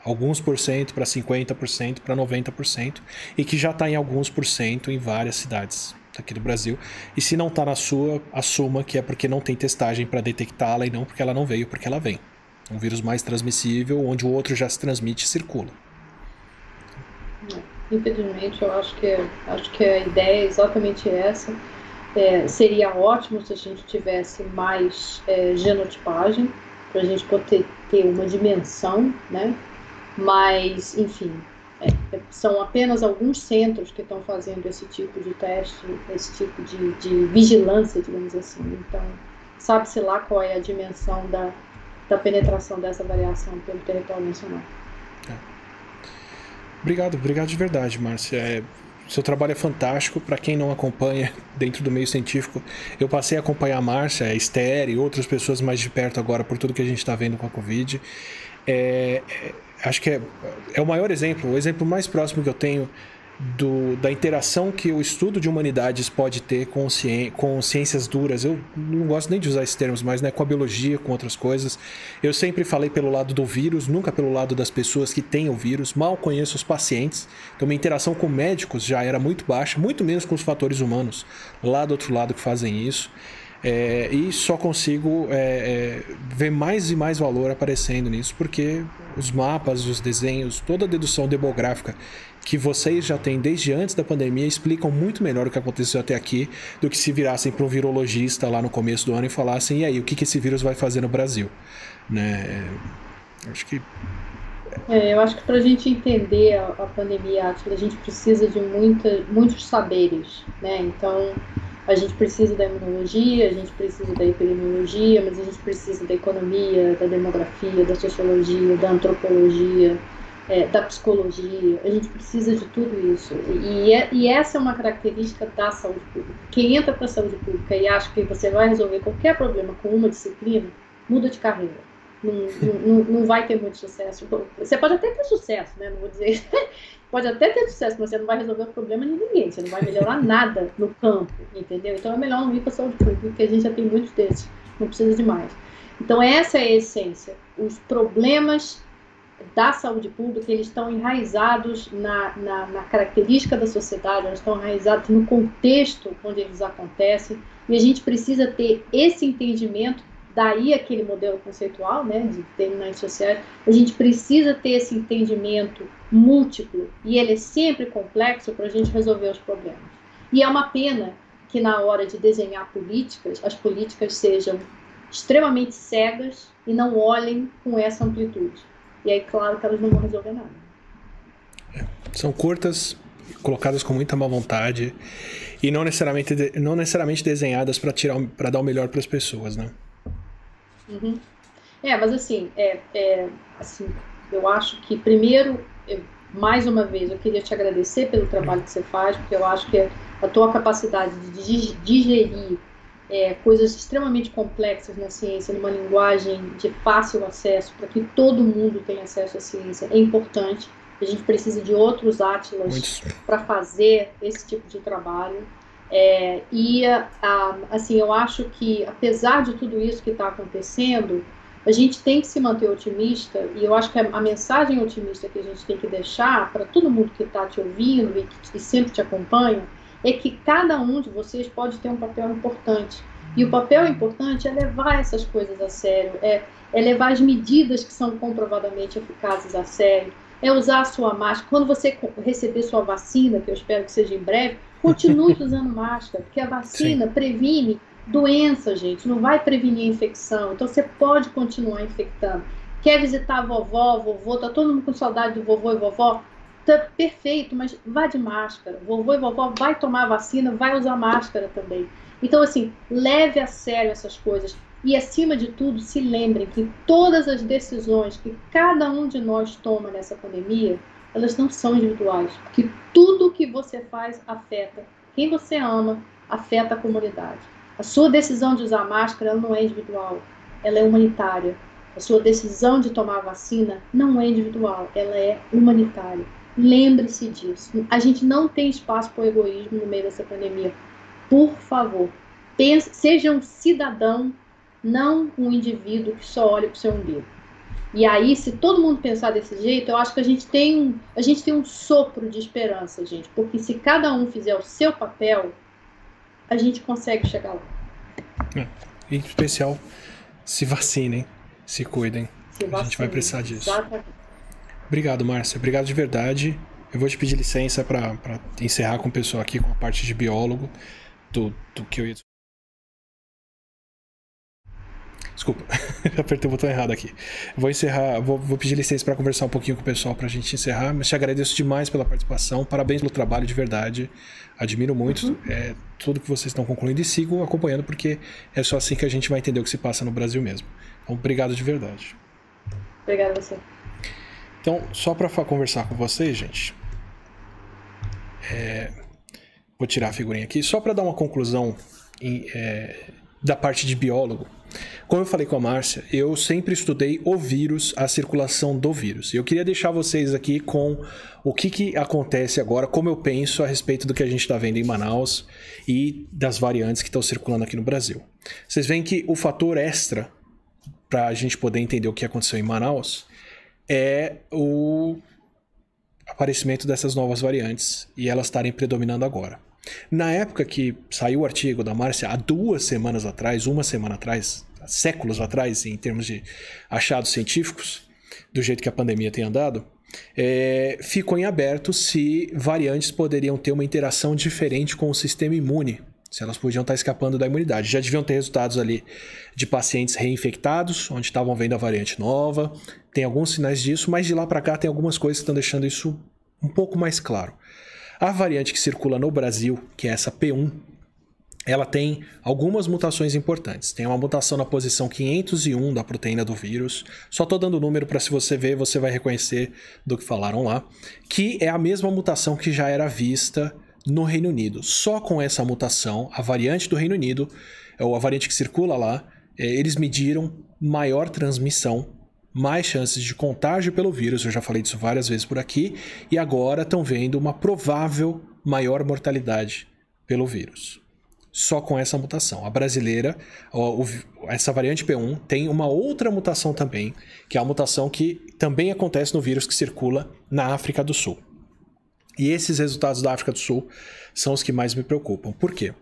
alguns por cento para 50% para 90% e que já está em alguns por cento em várias cidades aqui do Brasil. E se não está na sua, assuma que é porque não tem testagem para detectá-la e não porque ela não veio, porque ela vem. É um vírus mais transmissível, onde o outro já se transmite e circula. Infelizmente, eu acho que, acho que a ideia é exatamente essa. É, seria ótimo se a gente tivesse mais é, genotipagem, para a gente poder ter uma dimensão, né? Mas, enfim, é, são apenas alguns centros que estão fazendo esse tipo de teste, esse tipo de, de vigilância, digamos assim. Então, sabe-se lá qual é a dimensão da, da penetração dessa variação pelo território nacional. É. Obrigado, obrigado de verdade, Márcia. É, seu trabalho é fantástico. Para quem não acompanha dentro do meio científico, eu passei a acompanhar a Márcia, a Esther e outras pessoas mais de perto agora por tudo que a gente está vendo com a Covid. É, é acho que é, é o maior exemplo, o exemplo mais próximo que eu tenho do, da interação que o estudo de humanidades pode ter com, ci, com ciências duras. Eu não gosto nem de usar esses termos, mas né, com a biologia, com outras coisas. Eu sempre falei pelo lado do vírus, nunca pelo lado das pessoas que têm o vírus. Mal conheço os pacientes, então minha interação com médicos já era muito baixa, muito menos com os fatores humanos lá do outro lado que fazem isso. É, e só consigo é, é, ver mais e mais valor aparecendo nisso, porque os mapas, os desenhos, toda a dedução demográfica que vocês já têm desde antes da pandemia explicam muito melhor o que aconteceu até aqui do que se virassem para um virologista lá no começo do ano e falassem: e aí, o que, que esse vírus vai fazer no Brasil? Né? Acho que. É, eu acho que para a gente entender a, a pandemia, a gente precisa de muita, muitos saberes. Né? Então a gente precisa da imunologia, a gente precisa da epidemiologia, mas a gente precisa da economia, da demografia, da sociologia, da antropologia, é, da psicologia. A gente precisa de tudo isso. E, é, e essa é uma característica da saúde pública. Quem entra para a saúde pública e acha que você vai resolver qualquer problema com uma disciplina, muda de carreira. Não, não, não vai ter muito sucesso. Você pode até ter sucesso, né? Não vou dizer pode até ter sucesso, mas você não vai resolver o problema de ninguém, você não vai melhorar nada no campo, entendeu? Então é melhor não ir para a saúde pública, porque a gente já tem muitos desses, não precisa de mais. Então essa é a essência. Os problemas da saúde pública, eles estão enraizados na, na, na, característica da sociedade, eles estão enraizados no contexto onde eles acontecem, e a gente precisa ter esse entendimento, daí aquele modelo conceitual, né, de determinantes sociais, a gente precisa ter esse entendimento múltiplo, e ele é sempre complexo para a gente resolver os problemas. E é uma pena que na hora de desenhar políticas, as políticas sejam extremamente cegas e não olhem com essa amplitude. E aí, claro que elas não vão resolver nada. São curtas, colocadas com muita má vontade e não necessariamente, não necessariamente desenhadas para tirar para dar o melhor para as pessoas, né? Uhum. É, mas assim, é, é, assim, eu acho que primeiro, eu, mais uma vez, eu queria te agradecer pelo trabalho que você faz, porque eu acho que a tua capacidade de digerir é, coisas extremamente complexas na ciência, numa linguagem de fácil acesso, para que todo mundo tenha acesso à ciência, é importante. A gente precisa de outros atlas para fazer esse tipo de trabalho. É, e, a, assim, eu acho que, apesar de tudo isso que está acontecendo, a gente tem que se manter otimista, e eu acho que a, mensagem otimista que a gente tem que deixar para todo mundo que está te ouvindo e que, que sempre te acompanha é que cada um de vocês pode ter um papel importante. E o papel importante é levar essas coisas a sério, é, é levar as medidas que são comprovadamente eficazes a sério, é usar a sua máscara. Quando você receber sua vacina, que eu espero que seja em breve, continue usando máscara, porque a vacina Sim. previne doença, gente, não vai prevenir a infecção. Então você pode continuar infectando. Quer visitar a vovó, vovô, tá todo mundo com saudade do vovô e vovó? Tá perfeito, mas vá de máscara. Vovô e vovó vai tomar vacina, vai usar máscara também. Então, assim, leve a sério essas coisas. E, acima de tudo, se lembrem que todas as decisões que cada um de nós toma nessa pandemia, elas não são individuais. Porque tudo que você faz afeta quem você ama, afeta a comunidade. A sua decisão de usar máscara não é individual, ela é humanitária. A sua decisão de tomar vacina não é individual, ela é humanitária. Lembre-se disso. A gente não tem espaço para o egoísmo no meio dessa pandemia. Por favor, pense, seja um cidadão, não um indivíduo que só olha para o seu umbigo. E aí, se todo mundo pensar desse jeito, eu acho que a gente tem, a gente tem um sopro de esperança, gente. Porque se cada um fizer o seu papel, a gente consegue chegar lá. É, em especial, se vacinem, se cuidem. Se vacinem, a gente vai precisar disso. Exatamente. Obrigado, Márcia. Obrigado de verdade. Eu vou te pedir licença para encerrar com o pessoal aqui com a parte de biólogo do, do que eu ia. Desculpa, apertei o botão errado aqui. Vou encerrar, vou, vou pedir licença para conversar um pouquinho com o pessoal para a gente encerrar, mas te agradeço demais pela participação, parabéns pelo trabalho de verdade, admiro muito uhum. é, tudo que vocês estão concluindo e sigo acompanhando porque é só assim que a gente vai entender o que se passa no Brasil mesmo. Então, obrigado de verdade. Obrigado a você. Então, só para conversar com vocês, gente, é, vou tirar a figurinha aqui, só para dar uma conclusão em, é, da parte de biólogo. Como eu falei com a Márcia, eu sempre estudei o vírus, a circulação do vírus. E eu queria deixar vocês aqui com o que, que acontece agora, como eu penso a respeito do que a gente está vendo em Manaus e das variantes que estão circulando aqui no Brasil. Vocês veem que o fator extra para a gente poder entender o que aconteceu em Manaus é o aparecimento dessas novas variantes e elas estarem predominando agora. Na época que saiu o artigo da Márcia, há duas semanas atrás, uma semana atrás, séculos atrás, em termos de achados científicos, do jeito que a pandemia tem andado, é, ficou em aberto se variantes poderiam ter uma interação diferente com o sistema imune se elas podiam estar escapando da imunidade. Já deviam ter resultados ali de pacientes reinfectados, onde estavam vendo a variante nova. Tem alguns sinais disso, mas de lá para cá tem algumas coisas que estão deixando isso um pouco mais claro. A variante que circula no Brasil, que é essa P1, ela tem algumas mutações importantes. Tem uma mutação na posição 501 da proteína do vírus. Só estou dando o número para se você ver, você vai reconhecer do que falaram lá, que é a mesma mutação que já era vista no Reino Unido. Só com essa mutação, a variante do Reino Unido, ou a variante que circula lá, é, eles mediram maior transmissão, mais chances de contágio pelo vírus. Eu já falei disso várias vezes por aqui. E agora estão vendo uma provável maior mortalidade pelo vírus. só com essa mutação. A brasileira, essa variante P1, tem uma outra mutação também, que é a mutação que também acontece no vírus que circula na África do Sul. E esses resultados da África do Sul são os que mais me preocupam. Por quê?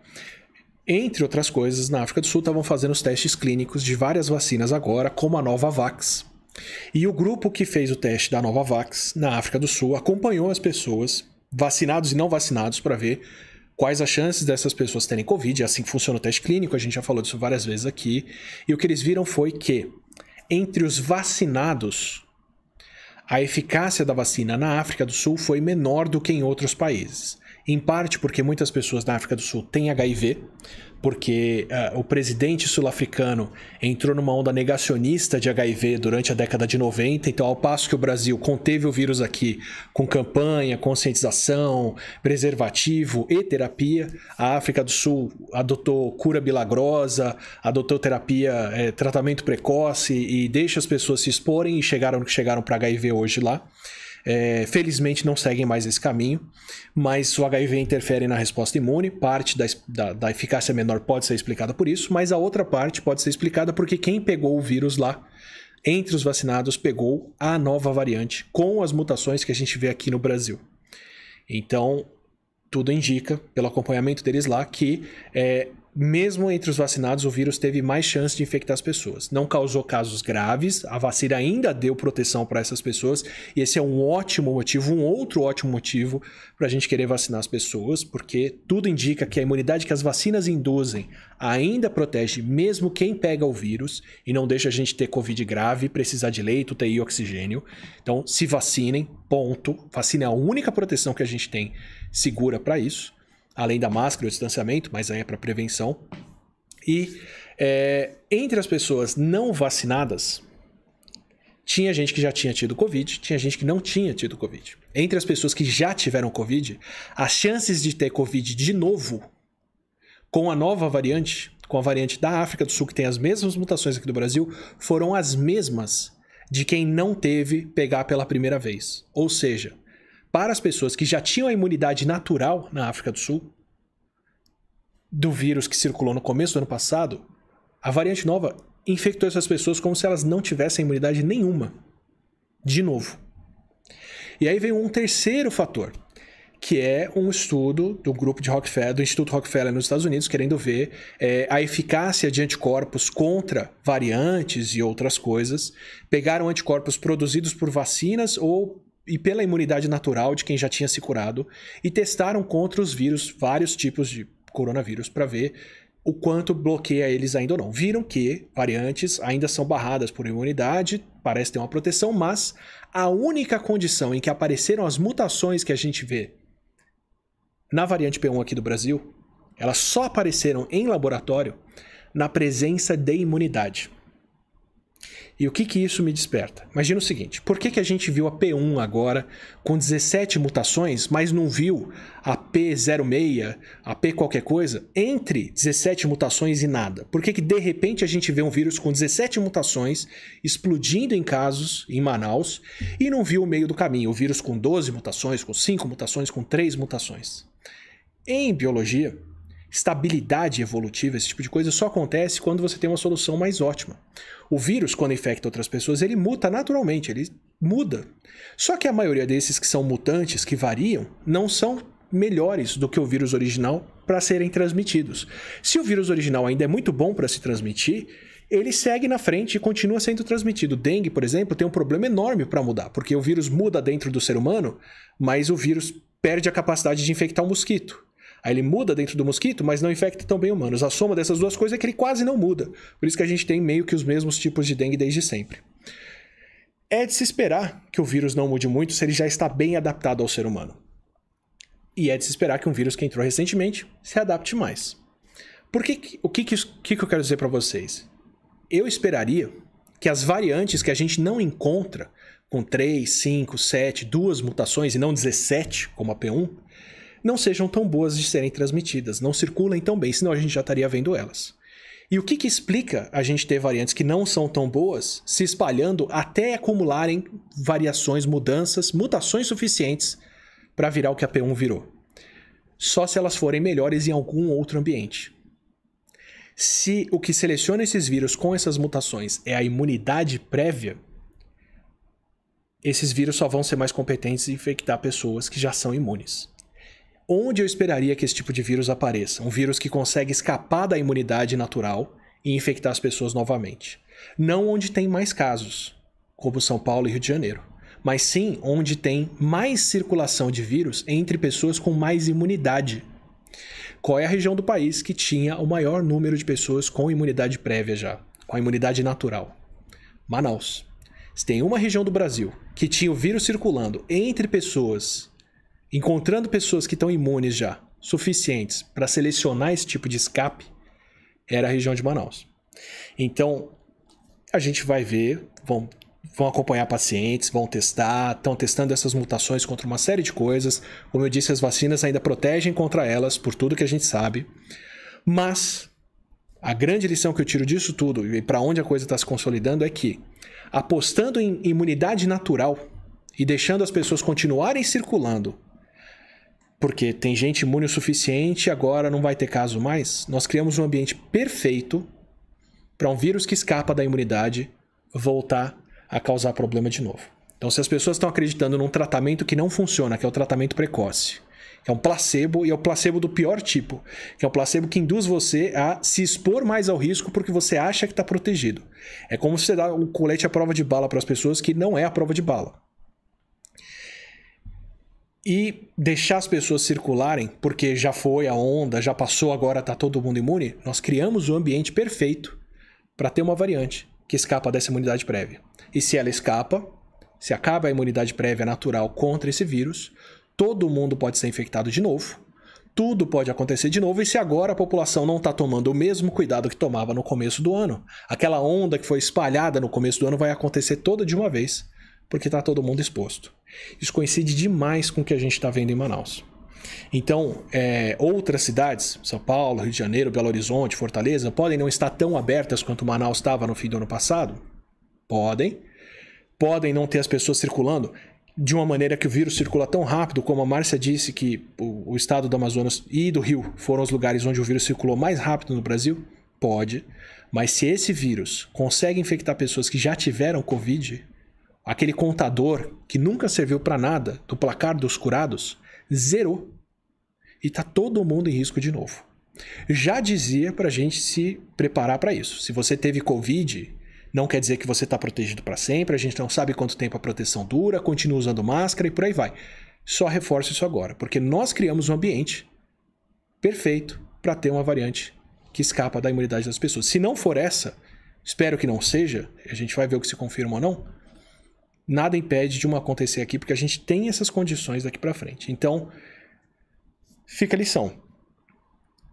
Entre outras coisas, na África do Sul estavam fazendo os testes clínicos de várias vacinas agora, como a Novavax. E o grupo que fez o teste da Novavax na África do Sul acompanhou as pessoas, vacinados e não vacinados, para ver quais as chances dessas pessoas terem Covid. É assim que funciona o teste clínico, a gente já falou disso várias vezes aqui. E o que eles viram foi que, entre os vacinados, a eficácia da vacina na África do Sul foi menor do que em outros países. Em parte porque muitas pessoas na África do Sul têm HIV, porque uh, o presidente sul-africano entrou numa onda negacionista de HIV durante a década de 90, então ao passo que o Brasil conteve o vírus aqui com campanha, conscientização, preservativo e terapia, a África do Sul adotou cura milagrosa, adotou terapia, é, tratamento precoce e deixa as pessoas se exporem e chegaram que chegaram para HIV hoje lá. É, felizmente não seguem mais esse caminho, mas o HIV interfere na resposta imune. Parte da, da, da, eficácia menor pode ser explicada por isso, mas a outra parte pode ser explicada porque quem pegou o vírus lá, entre os vacinados, pegou a nova variante com as mutações que a gente vê aqui no Brasil. Então, tudo indica, pelo acompanhamento deles lá, que é, mesmo entre os vacinados, o vírus teve mais chance de infectar as pessoas. Não causou casos graves, a vacina ainda deu proteção para essas pessoas, e esse é um ótimo motivo, um outro ótimo motivo para a gente querer vacinar as pessoas, porque tudo indica que a imunidade que as vacinas induzem ainda protege mesmo quem pega o vírus e não deixa a gente ter Covid grave, precisar de leito, TI oxigênio. Então, se vacinem, ponto. Vacina é a única proteção que a gente tem segura para isso além da máscara o distanciamento, mas aí é para prevenção. E é, entre as pessoas não vacinadas, tinha gente que já tinha tido Covid, tinha gente que não tinha tido Covid. Entre as pessoas que já tiveram Covid, as chances de ter Covid de novo com a nova variante, com a variante da África do Sul, que tem as mesmas mutações aqui do Brasil, foram as mesmas de quem não teve pegar pela primeira vez. Ou seja, para as pessoas que já tinham a imunidade natural na África do Sul, do vírus que circulou no começo do ano passado, a variante nova infectou essas pessoas como se elas não tivessem imunidade nenhuma. De novo. E aí veio um terceiro fator, que é um estudo do grupo de Rockefeller, do Instituto Rockefeller nos Estados Unidos, querendo ver é, a eficácia de anticorpos contra variantes e outras coisas. Pegaram anticorpos produzidos por vacinas ou e pela imunidade natural de quem já tinha se curado e testaram contra os vírus vários tipos de coronavírus para ver o quanto bloqueia eles ainda ou não. Viram que variantes ainda são barradas por imunidade, parece ter uma proteção, mas a única condição em que apareceram as mutações que a gente vê na variante P1 aqui do Brasil, elas só apareceram em laboratório na presença de imunidade. E o que, que isso me desperta? Imagina o seguinte: por que, que a gente viu a P1 agora com 17 mutações, mas não viu a P06, a P qualquer coisa, entre 17 mutações e nada? Por que, que de repente a gente vê um vírus com 17 mutações explodindo em casos em Manaus e não viu o meio do caminho? O vírus com 12 mutações, com 5 mutações, com 3 mutações. Em biologia, estabilidade evolutiva, esse tipo de coisa, só acontece quando você tem uma solução mais ótima. O vírus, quando infecta outras pessoas, ele muta naturalmente, ele muda. Só que a maioria desses que são mutantes, que variam, não são melhores do que o vírus original para serem transmitidos. Se o vírus original ainda é muito bom para se transmitir, ele segue na frente e continua sendo transmitido. Dengue, por exemplo, tem um problema enorme para mudar, porque o vírus muda dentro do ser humano, mas o vírus perde a capacidade de infectar o mosquito. Aí ele muda dentro do mosquito, mas não infecta também humanos. A soma dessas duas coisas é que ele quase não muda. Por isso que a gente tem meio que os mesmos tipos de dengue desde sempre. É de se esperar que o vírus não mude muito se ele já está bem adaptado ao ser humano. E é de se esperar que um vírus que entrou recentemente se adapte mais. Por que, o que, que, que eu quero dizer para vocês? Eu esperaria que as variantes que a gente não encontra com 3, 5, 7, duas mutações e não 17, como a P1, não sejam tão boas de serem transmitidas, não circulem tão bem, senão a gente já estaria vendo elas. E o que, que explica a gente ter variantes que não são tão boas se espalhando até acumularem variações, mudanças, mutações suficientes para virar o que a P1 virou? Só se elas forem melhores em algum outro ambiente. Se o que seleciona esses vírus com essas mutações é a imunidade prévia, esses vírus só vão ser mais competentes em infectar pessoas que já são imunes. Onde eu esperaria que esse tipo de vírus apareça? Um vírus que consegue escapar da imunidade natural e infectar as pessoas novamente. Não onde tem mais casos, como São Paulo e Rio de Janeiro, mas sim onde tem mais circulação de vírus entre pessoas com mais imunidade. Qual é a região do país que tinha o maior número de pessoas com imunidade prévia já, com a imunidade natural? Manaus. Se tem uma região do Brasil que tinha o vírus circulando entre pessoas, encontrando pessoas que estão imunes já, suficientes para selecionar esse tipo de escape, era a região de Manaus. Então, a gente vai ver, vão, vão acompanhar pacientes, vão testar, estão testando essas mutações contra uma série de coisas. Como eu disse, as vacinas ainda protegem contra elas, por tudo que a gente sabe. Mas a grande lição que eu tiro disso tudo e para onde a coisa está se consolidando é que apostando em imunidade natural e deixando as pessoas continuarem circulando, porque tem gente imune o suficiente, agora não vai ter caso mais, nós criamos um ambiente perfeito para um vírus que escapa da imunidade voltar a causar problema de novo. Então, se as pessoas estão acreditando num tratamento que não funciona, que é o tratamento precoce, que é um placebo e é o placebo do pior tipo, que é o placebo que induz você a se expor mais ao risco porque você acha que está protegido. É como se você dá o colete à prova de bala para as pessoas que não é a prova de bala. E deixar as pessoas circularem, porque já foi a onda, já passou, agora está todo mundo imune, nós criamos o um ambiente perfeito para ter uma variante que escapa dessa imunidade prévia. E se ela escapa, se acaba a imunidade prévia natural contra esse vírus, todo mundo pode ser infectado de novo, tudo pode acontecer de novo, e se agora a população não está tomando o mesmo cuidado que tomava no começo do ano, aquela onda que foi espalhada no começo do ano vai acontecer toda de uma vez, porque está todo mundo exposto. Isso coincide demais com o que a gente está vendo em Manaus. Então, é, outras cidades, São Paulo, Rio de Janeiro, Belo Horizonte, Fortaleza, podem não estar tão abertas quanto Manaus estava no fim do ano passado? Podem. Podem não ter as pessoas circulando de uma maneira que o vírus circula tão rápido, como a Márcia disse que o, o, estado do Amazonas e do Rio foram os lugares onde o vírus circulou mais rápido no Brasil? Pode. Mas se esse vírus consegue infectar pessoas que já tiveram Covid, aquele contador que nunca serviu para nada do placar dos curados, zerou. E tá todo mundo em risco de novo. Já dizia para a gente se preparar para isso. Se você teve Covid, não quer dizer que você está protegido para sempre, a gente não sabe quanto tempo a proteção dura, continua usando máscara e por aí vai. Só reforço isso agora, porque nós criamos um ambiente perfeito para ter uma variante que escapa da imunidade das pessoas. Se não for essa, espero que não seja, a gente vai ver o que se confirma ou não. Nada impede de uma acontecer aqui, porque a gente tem essas condições daqui para frente. Então, fica a lição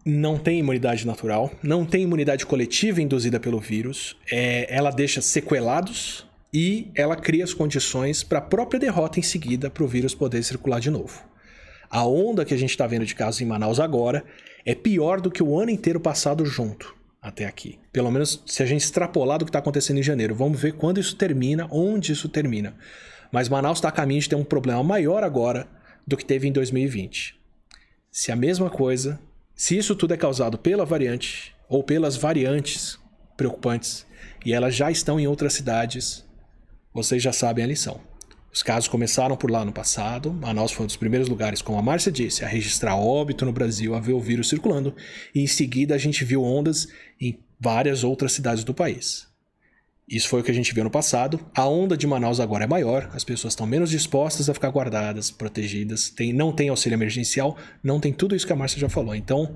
não tem imunidade natural, não tem imunidade coletiva induzida pelo vírus, é, ela deixa sequelados e ela cria as condições para a própria derrota em seguida para o vírus poder circular de novo. A onda que a gente está vendo de casos em Manaus agora é pior do que o ano inteiro passado junto até aqui. Pelo menos se a gente extrapolar do que está acontecendo em janeiro. Vamos ver quando isso termina, onde isso termina. Mas Manaus está a caminho de ter um problema maior agora do que teve em 2020. Se a mesma coisa se isso tudo é causado pela variante ou pelas variantes preocupantes e elas já estão em outras cidades, vocês já sabem a lição. Os casos começaram por lá no passado. Manaus foi um dos primeiros lugares, como a Márcia disse, a registrar óbito no Brasil, a ver o vírus circulando. E em seguida a gente viu ondas em várias outras cidades do país. Isso foi o que a gente viu no passado. A onda de Manaus agora é maior, as pessoas estão menos dispostas a ficar guardadas, protegidas, tem, não tem auxílio emergencial, não tem tudo isso que a Márcia já falou. Então,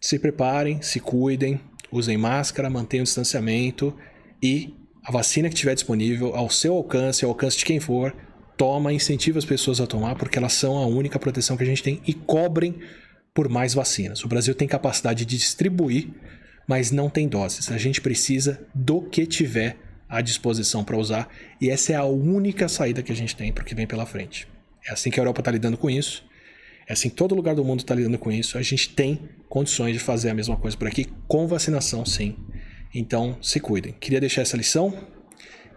se preparem, se cuidem, usem máscara, mantenham o distanciamento e a vacina que estiver disponível, ao seu alcance, ao alcance de quem for, toma, incentiva as pessoas a tomar, porque elas são a única proteção que a gente tem e cobrem por mais vacinas. O Brasil tem capacidade de distribuir mas não tem doses. A gente precisa do que tiver à disposição para usar e essa é a única saída que a gente tem para o que vem pela frente. É assim que a Europa está lidando com isso. É assim que todo lugar do mundo está lidando com isso. A gente tem condições de fazer a mesma coisa por aqui com vacinação, sim. Então, se cuidem. Queria deixar essa lição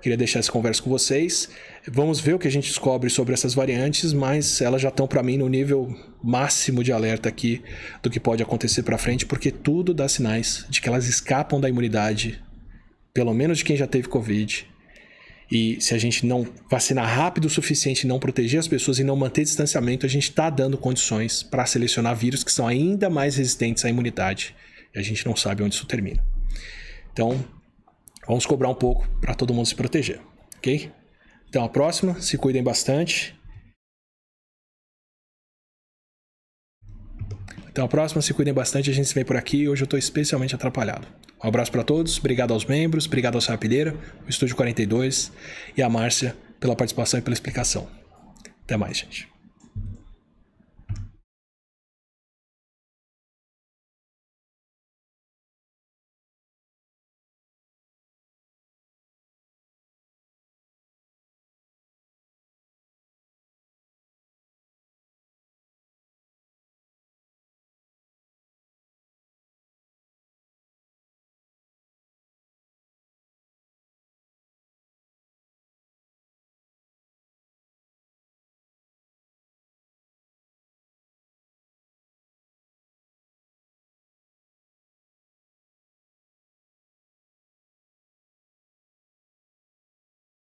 Queria deixar essa conversa com vocês. Vamos ver o que a gente descobre sobre essas variantes, mas elas já estão para mim no nível máximo de alerta aqui do que pode acontecer para frente, porque tudo dá sinais de que elas escapam da imunidade, pelo menos de quem já teve Covid. E se a gente não vacinar rápido o suficiente, não proteger as pessoas e não manter distanciamento, a gente está dando condições para selecionar vírus que são ainda mais resistentes à imunidade. E a gente não sabe onde isso termina. Então, vamos cobrar um pouco para todo mundo se proteger, ok? Então, a próxima, se cuidem bastante. Então, a próxima, se cuidem bastante, a gente se vê por aqui. Hoje eu estou especialmente atrapalhado. Um abraço para todos, obrigado aos membros, obrigado ao Sapilheira, o Estúdio 42 e a Márcia pela participação e pela explicação. Até mais, gente.